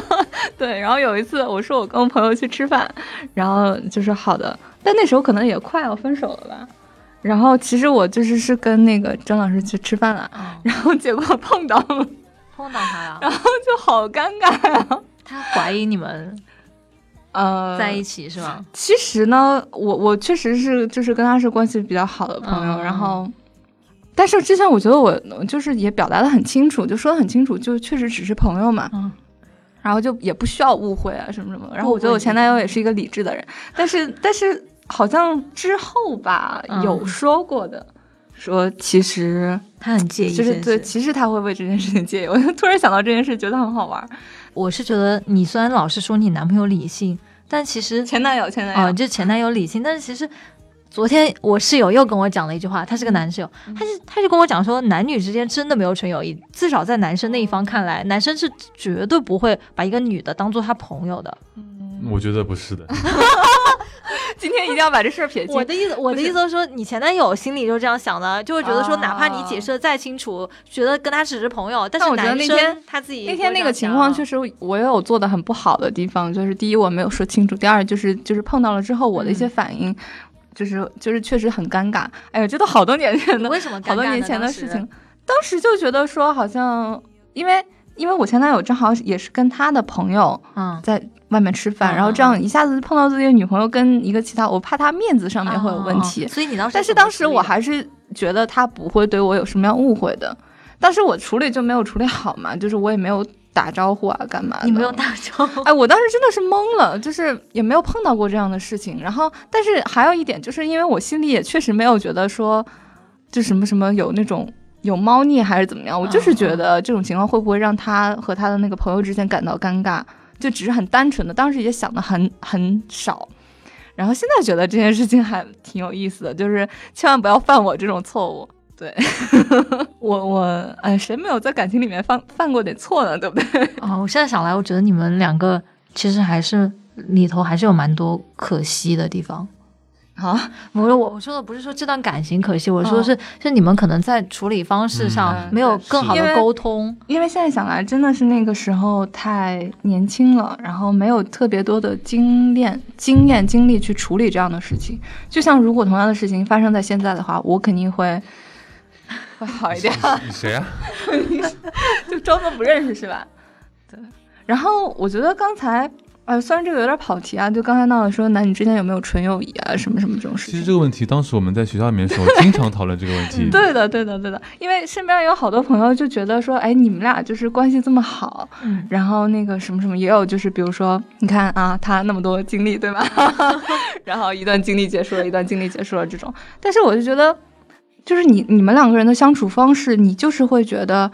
对，然后有一次我说我跟我朋友去吃饭，然后就是好的，但那时候可能也快要分手了吧，然后其实我就是是跟那个张老师去吃饭了，然后结果碰到了，碰到他呀，然后就好尴尬呀。他怀疑你们，呃，在一起是吗？其实呢，我我确实是就是跟他是关系比较好的朋友，然后，但是之前我觉得我就是也表达的很清楚，就说的很清楚，就确实只是朋友嘛，嗯，然后就也不需要误会啊什么什么。然后我觉得我前男友也是一个理智的人，但是但是好像之后吧有说过的，说其实他很介意，就是对，其实他会为这件事情介意。我就突然想到这件事，觉得很好玩。我是觉得你虽然老是说你男朋友理性，但其实前男友前男友啊，就前男友理性，但是其实昨天我室友又跟我讲了一句话，他是个男室友，他就他就跟我讲说，男女之间真的没有纯友谊，至少在男生那一方看来，男生是绝对不会把一个女的当做他朋友的。我觉得不是的。今天一定要把这事儿撇清。我的意思，我的意思是说，你前男友心里就这样想的，就会觉得说，哪怕你解释的再清楚，觉得跟他只是朋友，但是男生他自己那天那个情况确实我也有做的很不好的地方，就是第一我没有说清楚，第二就是就是碰到了之后我的一些反应，就是就是确实很尴尬。哎呀，这都好多年前的，为什么好多年前的事情，当时就觉得说好像因为。因为我前男友正好也是跟他的朋友嗯，在外面吃饭，嗯然后这样一下子碰到自己的女朋友跟一个其他，我怕他面子上面会有问题。哦所以你当时，但是当时我还是觉得他不会对我有什么样误会的，当时我处理就没有处理好嘛，就是我也没有打招呼啊，干嘛的？你没有打招呼，哎，我当时真的是懵了，就是也没有碰到过这样的事情。然后，但是还有一点，就是因为我心里也确实没有觉得说，就什么什么有那种有猫腻还是怎么样，我就是觉得这种情况会不会让他和他的那个朋友之间感到尴尬，就只是很单纯的，当时也想的很很少。然后现在觉得这件事情还挺有意思的，就是千万不要犯我这种错误。对 我我哎，谁没有在感情里面犯犯过点错呢？对不对？哦，我现在想来，我觉得你们两个其实还是里头还是有蛮多可惜的地方。啊，我说我我说的不是说这段感情可惜，我说的是、哦是你们可能在处理方式上嗯没有更好的沟通。因为现在想来，真的是那个时候太年轻了，然后没有特别多的经验、经验、经历去处理这样的事情。就像如果同样的事情发生在现在的话，我肯定会 会好一点，你谁啊？就装作不认识是吧？对。然后我觉得刚才。呃，虽然这个有点跑题啊，就刚才闹的说男女之间有没有纯友谊啊，什么什么这种事情。其实这个问题，当时我们在学校里面的时候，经常讨论这个问题。对的，对的，对的，因为身边有好多朋友就觉得说，哎，你们俩就是关系这么好，嗯，然后那个什么什么，也有就是比如说，你看啊，他那么多经历，对吧？然后一段经历结束了，一段经历结束了这种，但是我就觉得，就是你你们两个人的相处方式，你就是会觉得，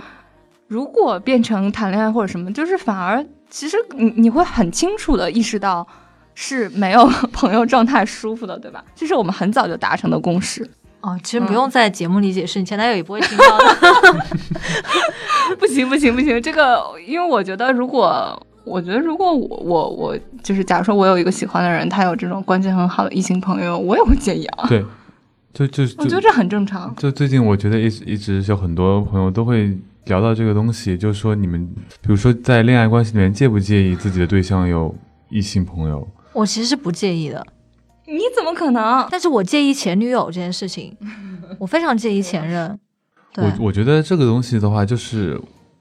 如果变成谈恋爱或者什么，就是反而其实你你会很清楚的意识到。是没有朋友状态舒服的，对吧？这是我们很早就达成的共识。哦，其实不用在节目里解释，你前男友也不会听到 的。不行不行不行，这个因为我觉得，如果我觉得如果我我我就是，假如说我有一个喜欢的人，他有这种关系很好的异性朋友，我也会介意啊。对，就 就就我觉得这很正常。就最近，我觉得一直一直有很多朋友都会聊到这个东西，就是说你们，比如说在恋爱关系里面，介不介意自己的对象有异性朋友？我其实是不介意的，你怎么可能？但是我介意前女友这件事情，我非常介意前任。对，我我觉得这个东西的话，就是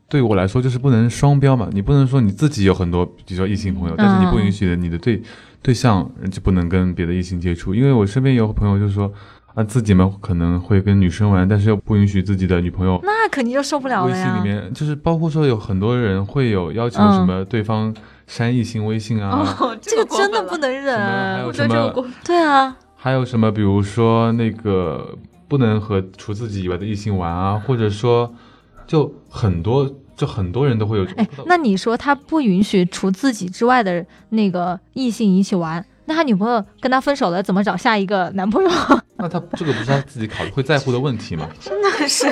对我来说就是不能双标嘛，你不能说你自己有很多比如说异性朋友，但是你不允许你的对对象就不能跟别的异性接触，因为我身边有朋友就说啊，自己们可能会跟女生玩，但是又不允许自己的女朋友。那肯定就受不了微信里。面就是包括说有很多人会有要求嗯什么对方删异性微信啊，哦，这个真的不能。能什么还忍有。什么对啊，还有什么比如说那个不能和除自己以外的异性玩啊，或者说就很多就很多人都会有。哎，那你说他不允许除自己之外的那个异性一起玩，那他女朋友跟他分手了，怎么找下一个男朋友？那他这个不是他自己考虑会在乎的问题吗？真的是，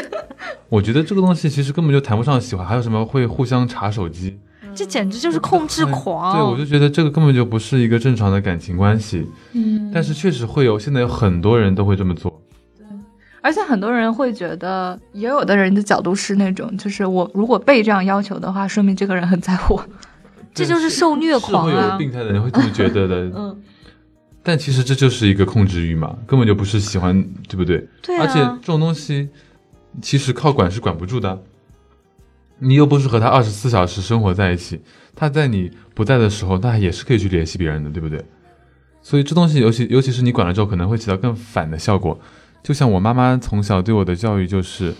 我觉得这个东西其实根本就谈不上喜欢，还有什么会互相查手机，这简直就是控制狂。对，我就觉得这个根本就不是一个正常的感情关系。嗯，但是确实会有，现在有很多人都会这么做。对而且很多人会觉得，也有的人的角度是那种，就是我如果被这样要求的话，说明这个人很在乎。这就是受虐是狂会有啊！病态的人会这么觉得的。嗯，但其实这就是一个控制欲嘛，根本就不是喜欢，对不对？对而且啊这，种东西其实靠管是管不住的。你又不是和他二十四小时生活在一起，他在你不在的时候，他也是可以去联系别人的，对不对？所以这东西，尤其尤其是你管了之后，可能会起到更反的效果。就像我妈妈从小对我的教育就是，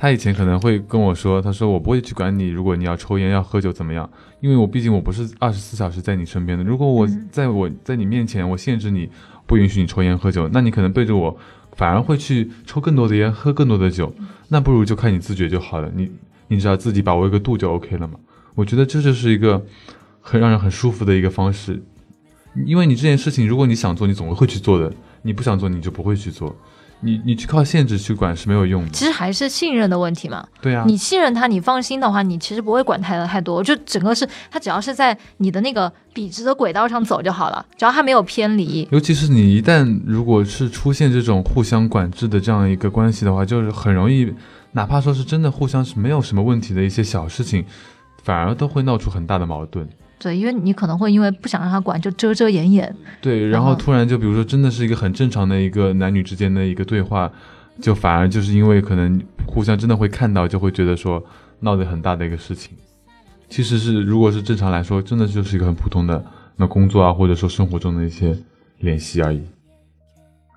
她以前可能会跟我说，他说我不会去管你，如果你要抽烟要喝酒怎么样，因为我毕竟我不是二十四小时在你身边的。如果我嗯在我在你面前，我限制你，不允许你抽烟喝酒，那你可能背着我，反而会去抽更多的烟，喝更多的酒。那不如就看你自觉就好了，你你只要自己把握一个度就 OK 了嘛。我觉得这就是一个很让人很舒服的一个方式，因为你这件事情，如果你想做，你总会去做的；你不想做，你就不会去做。你你去靠限制去管是没有用的。其实还是信任的问题嘛。对啊，你信任他，你放心的话，你其实不会管太太多，就整个是他只要是在你的那个笔直的轨道上走就好了，只要他没有偏离。尤其是你一旦如果是出现这种互相管制的这样一个关系的话，就是很容易，哪怕说是真的互相是没有什么问题的一些小事情，反而都会闹出很大的矛盾。对，因为你可能会因为不想让他管，就遮遮掩掩。对，然后突然就比如说真的是一个很正常的一个男女之间的一个对话，就反而就是因为可能互相真的会看到，就会觉得说闹得很大的一个事情。其实是如果是正常来说，真的就是一个很普通的那工作啊，或者说生活中的一些联系而已。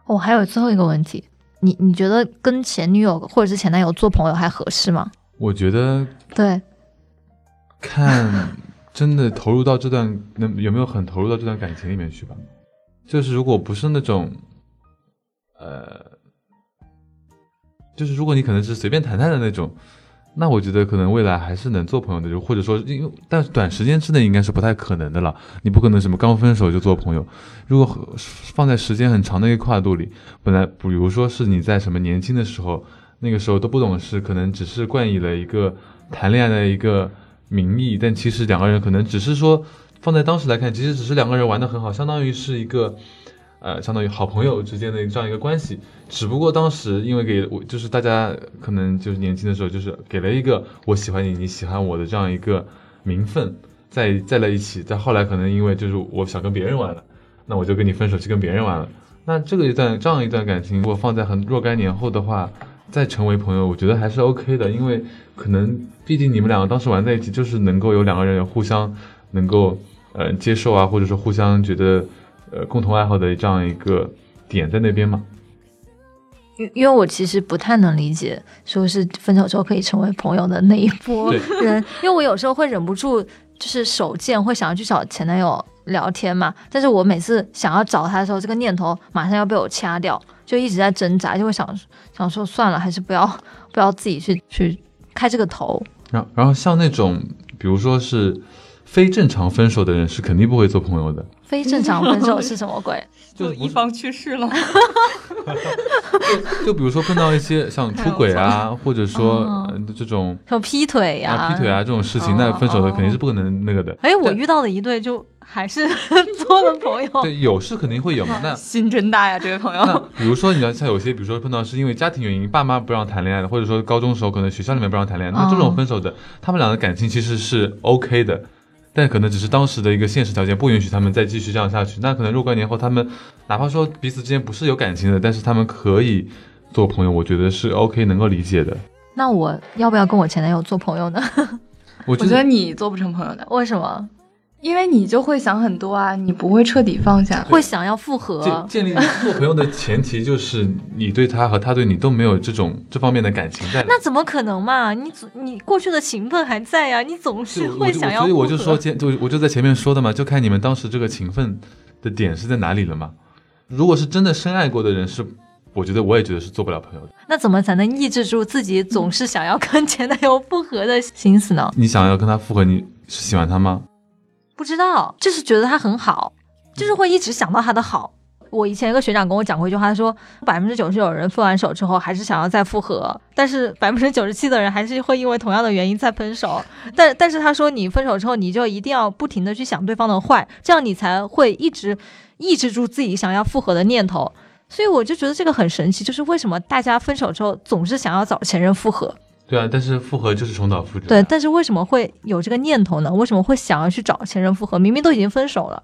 我、还有最后一个问题，你你觉得跟前女友或者是前男友做朋友还合适吗？我觉得对，看真的投入到这段，能有没有很投入到这段感情里面去吧。就是如果不是那种，呃，就是如果你可能是随便谈谈的那种，那我觉得可能未来还是能做朋友的，就或者说，因为但短时间之内应该是不太可能的了。你不可能什么刚分手就做朋友。如果放在时间很长的一个跨度里，本来比如说是你在什么年轻的时候，那个时候都不懂事，可能只是冠以了一个谈恋爱的一个名义，但其实两个人可能只是说放在当时来看，其实只是两个人玩的很好，相当于是一个。呃，相当于好朋友之间的这样一个关系，只不过当时因为给我，就是大家可能就是年轻的时候，就是给了一个我喜欢你，你喜欢我的这样一个名分，在在了一起。再后来可能因为就是我想跟别人玩了，那我就跟你分手去跟别人玩了。那这个一段这样一段感情，如果放在很若干年后的话，再成为朋友，我觉得还是 OK 的，因为可能毕竟你们两个当时玩在一起，就是能够有两个人互相能够呃接受啊，或者说互相觉得。呃，共同爱好的这样一个点在那边嘛？因因为我其实不太能理解，说是分手之后可以成为朋友的那一波人，因为我有时候会忍不住，就是手贱，会想要去找前男友聊天嘛。但是我每次想要找他的时候，这个念头马上要被我掐掉，就一直在挣扎，就会想想说算了，还是不要不要自己去去开这个头。然后然后像那种，比如说是非正常分手的人，是肯定不会做朋友的。非正常分手是什么鬼？就一方去世了，就比如说碰到一些像出轨啊，或者说、这种说劈腿呀、啊劈腿啊这种事情，那分手的肯定是不可能那个的。哎，我遇到的一对就还是做了朋友。对有是肯定会有嘛。那心真大呀，这位朋那友。比如说你要像有些，比如说碰到是因为家庭原因，爸妈不让谈恋爱的，或者说高中时候可能学校里面不让谈恋爱，那这哦种分手的，他们俩的感情其实是 OK 的。但可能只是当时的一个现实条件不允许他们再继续这样下去。那可能若干年后，他们哪怕说彼此之间不是有感情的，但是他们可以做朋友，我觉得是 OK 能够理解的。那我要不要跟我前男友做朋友呢？我觉得我觉得你做不成朋友的，为什么因为你就会想很多啊，你不会彻底放下。会想要复合？建建立做朋友的前提就是你对他和他对你都没有这种这方面的感情在。那怎么可能嘛？你总你过去的情分还在呀、你总是会想要所以我就说前就我就在前面说的嘛，就看你们当时这个情分的点是在哪里了嘛。如果是真的深爱过的人，是我觉得我也觉得是做不了朋友的。那怎么才能抑制住自己总是想要跟前男友复合的心思呢？你想要跟他复合，你是喜欢他吗？不知道，就是觉得他很好，就是会一直想到他的好。我以前一个学长跟我讲过一句话，他说百分之九十九人分完手之后还是想要再复合，但是百分之九十七的人还是会因为同样的原因再分手。但但是他说你分手之后你就一定要不停的去想对方的坏，这样你才会一直抑制住自己想要复合的念头。所以我就觉得这个很神奇，就是为什么大家分手之后总是想要找前任复合？对啊，但是复合就是重蹈覆辙。对，但是为什么会有这个念头呢？为什么会想要去找前任复合？明明都已经分手了。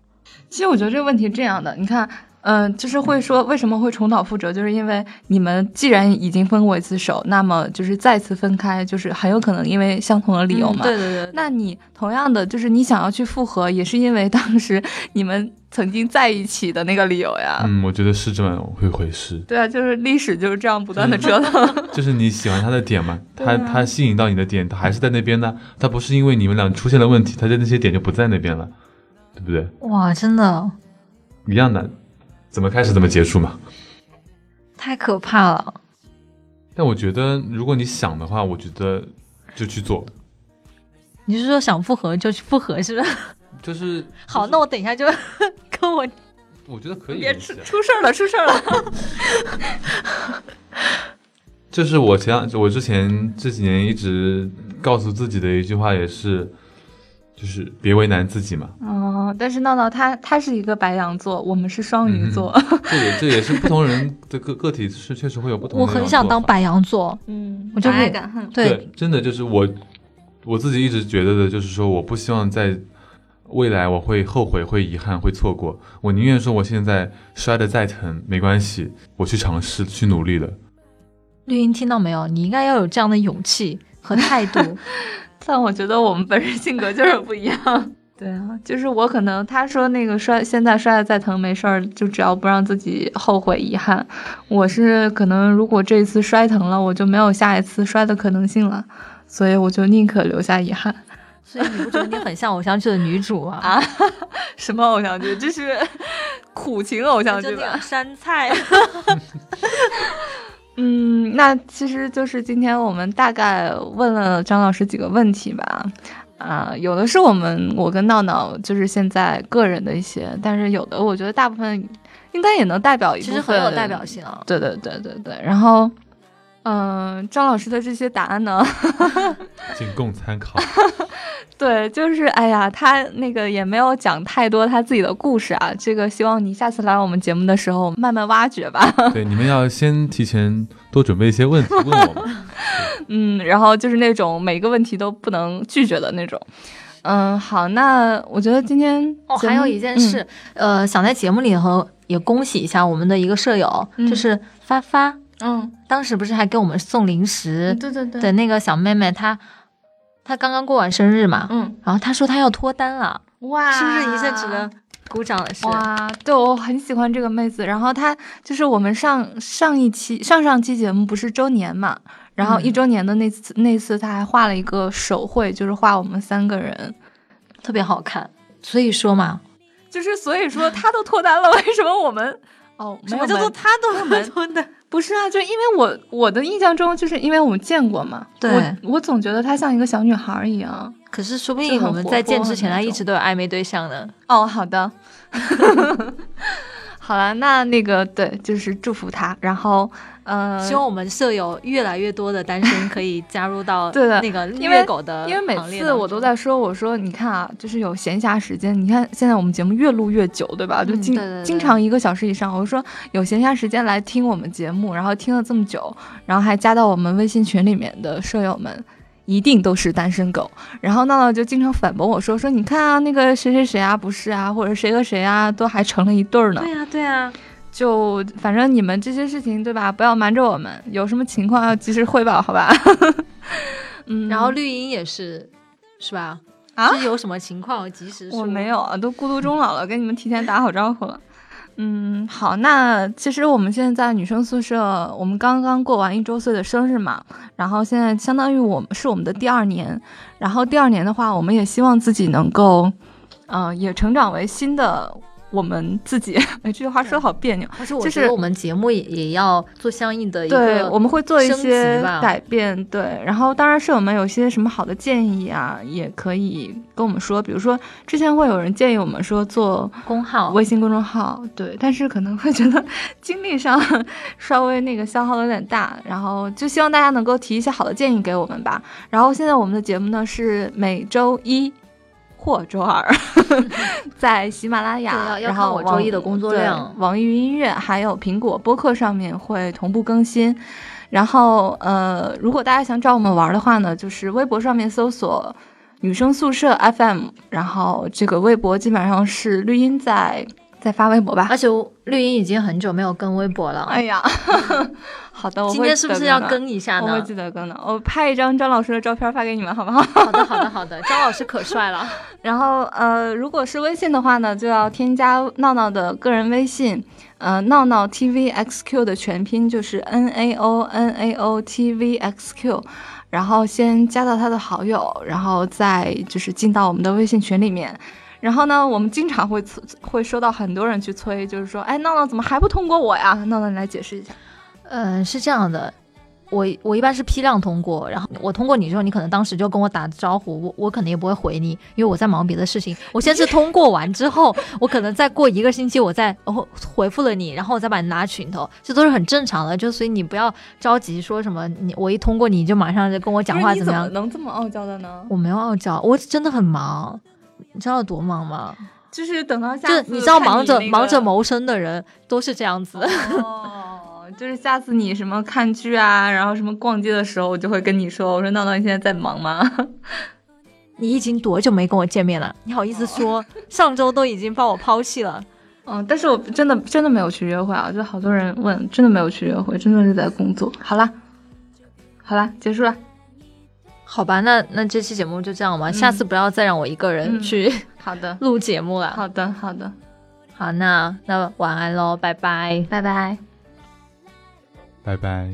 其实我觉得这个问题这样的，你看，嗯、就是会说为什么会重蹈覆辙，就是因为你们既然已经分过一次手，那么就是再次分开，就是很有可能因为相同的理由嘛。嗯对对对，那你同样的，就是你想要去复合，也是因为当时你们曾经在一起的那个理由呀。嗯，我觉得是这么一回事。对啊，就是历史就是这样不断的折腾。就是你喜欢他的点嘛，他啊他吸引到你的点，他还是在那边呢。他不是因为你们俩出现了问题，他的那些点就不在那边了，对不对？哇，真的一样的，怎么开始怎么结束嘛。太可怕了。但我觉得，如果你想的话，我觉得就去做，你是说想复合就去复合，是不是？就是 好，那我等一下就 跟我我觉得可以别。出出事儿了，出事儿了。就是我前两我之前这几年一直告诉自己的一句话，也是，就是别为难自己嘛。哦，但是闹闹他他是一个白羊座，我们是双鱼座。这也这也是不同人的个个体是确实会有不同的我很想当白羊座，嗯，我就会敢爱敢恨。对，真的就是我我自己一直觉得的，就是说我不希望在未来我会后悔、会遗憾、会错过。我宁愿说我现在摔得再疼没关系，我去尝试、去努力了。绿茵听到没有？你应该要有这样的勇气和态度。但我觉得我们本人性格就是不一样。对啊，就是我可能他说那个摔，现在摔的再疼没事儿，就只要不让自己后悔遗憾。我是可能如果这一次摔疼了，我就没有下一次摔的可能性了，所以我就宁可留下遗憾。所以你不觉得你很像偶像剧的女主吗？啊，什么偶像剧？这是 苦情偶像剧吧？山菜。嗯，那其实就是今天我们大概问了张老师几个问题吧。啊，有的是我们我跟闹闹就是现在个人的一些，但是有的我觉得大部分应该也能代表一部分，其实很有代表性啊。对对对对对。然后，嗯，张老师的这些答案呢 仅供参考。对，就是哎呀，他那个也没有讲太多他自己的故事啊。这个希望你下次来我们节目的时候慢慢挖掘吧。对，你们要先提前多准备一些问题问我们。嗯，然后就是那种每个问题都不能拒绝的那种。嗯，好，那我觉得今天哦，还有一件事，呃，想在节目里头也恭喜一下我们的一个舍友，就是发发。嗯，当时不是还给我们送零食？对对对。的那个小妹妹，她。她刚刚过完生日嘛，嗯，然后她说她要脱单了，哇，是不是一下值得鼓掌了？是？哇，对我很喜欢这个妹子。然后她就是我们上上一期、上上期节目不是周年嘛，然后一周年的那次那次，她还画了一个手绘，就是画我们三个人，特别好看。所以说嘛，就是所以说她都脱单了，为什么我们？哦，什么叫做她都没脱单？不是啊，就因为我我的印象中，就是因为我们见过嘛。对，我我总觉得她像一个小女孩一样。可是说不定我们在见之前，她一直都有暧昧对象呢。哦，好的。好了，那那个对，就是祝福他，然后。嗯，希望我们舍友越来越多的单身可以加入到 对的那个虐狗的因为每次我都在说，我说你看啊，就是有闲暇时间，你看现在我们节目越录越久，对吧？就经经常一个小时以上。我说有闲暇时间来听我们节目，然后听了这么久，然后还加到我们微信群里面的舍友们，一定都是单身狗。然后闹闹就经常反驳我说说你看啊，那个谁谁谁啊不是啊，或者谁和谁啊都还成了一对儿呢。对呀对呀。就反正你们这些事情对吧？不要瞒着我们，有什么情况要及时汇报，好吧？嗯，然后绿茵也是，是吧？啊，有什么情况及时说？我没有啊，都孤独终老了，跟你们提前打好招呼了。嗯，好，那其实我们现在在女生宿舍，我们刚刚过完一周岁的生日嘛，然后现在相当于我们是我们的第二年，然后第二年的话，我们也希望自己能够，嗯，也成长为新的。我们自己，哎，这句话说的好别扭。就是我们节目也也要做相应的一个对，我们会做一些改变。对，然后当然舍友们有些什么好的建议啊，也可以跟我们说。比如说，之前会有人建议我们说做公号、微信公众号，对，但是可能会觉得精力上稍微那个消耗有点大。然后就希望大家能够提一些好的建议给我们吧。然后现在我们的节目呢是每周一。或周二，在喜马拉雅，然后我周一的工作量，网易云音乐还有苹果播客上面会同步更新。然后，呃，如果大家想找我们玩的话呢，就是微博上面搜索“女生宿舍 FM”，然后这个微博基本上是绿茵在。再发微博吧，而且绿茵已经很久没有更微博了。哎呀，好的，我今天是不是要更一下呢？我会记得更的。我拍一张张老师的照片发给你们，好不好？好的，好的，好的。张老师可帅了。然后，呃，如果是微信的话呢，就要添加闹闹的个人微信，呃，闹闹 tvxq 的全拼就是 n a o n a o t v x q，然后先加到他的好友，然后再就是进到我们的微信群里面。然后呢，我们经常会会收到很多人去催，就是说，哎，闹闹怎么还不通过我呀？闹闹，你来解释一下。嗯，是这样的，我我一般是批量通过，然后我通过你之后，你可能当时就跟我打招呼，我我可能也不会回你，因为我在忙别的事情。我先是通过完之后，我可能再过一个星期，我再回复了你，然后我再把你拉群头，这都是很正常的。就所以你不要着急说什么，你我一通过你就马上就跟我讲话怎么样？能这么傲娇的呢？我没有傲娇，我真的很忙。你知道有多忙吗？就是等到下次，就你知道忙着忙着谋生的人都是这样子。哦，就是下次你什么看剧啊，然后什么逛街的时候，我就会跟你说，我说闹闹，你现在在忙吗？你已经多久没跟我见面了？你好意思说 上周都已经把我抛弃了？嗯，但是我真的真的没有去约会啊，就好多人问，真的没有去约会，真的是在工作。好啦，好啦，结束了。好吧，那那这期节目就这样吧，下次不要再让我一个人嗯去 好的，录节目了。好的，好的，好，那那晚安喽，拜拜。拜拜。拜拜。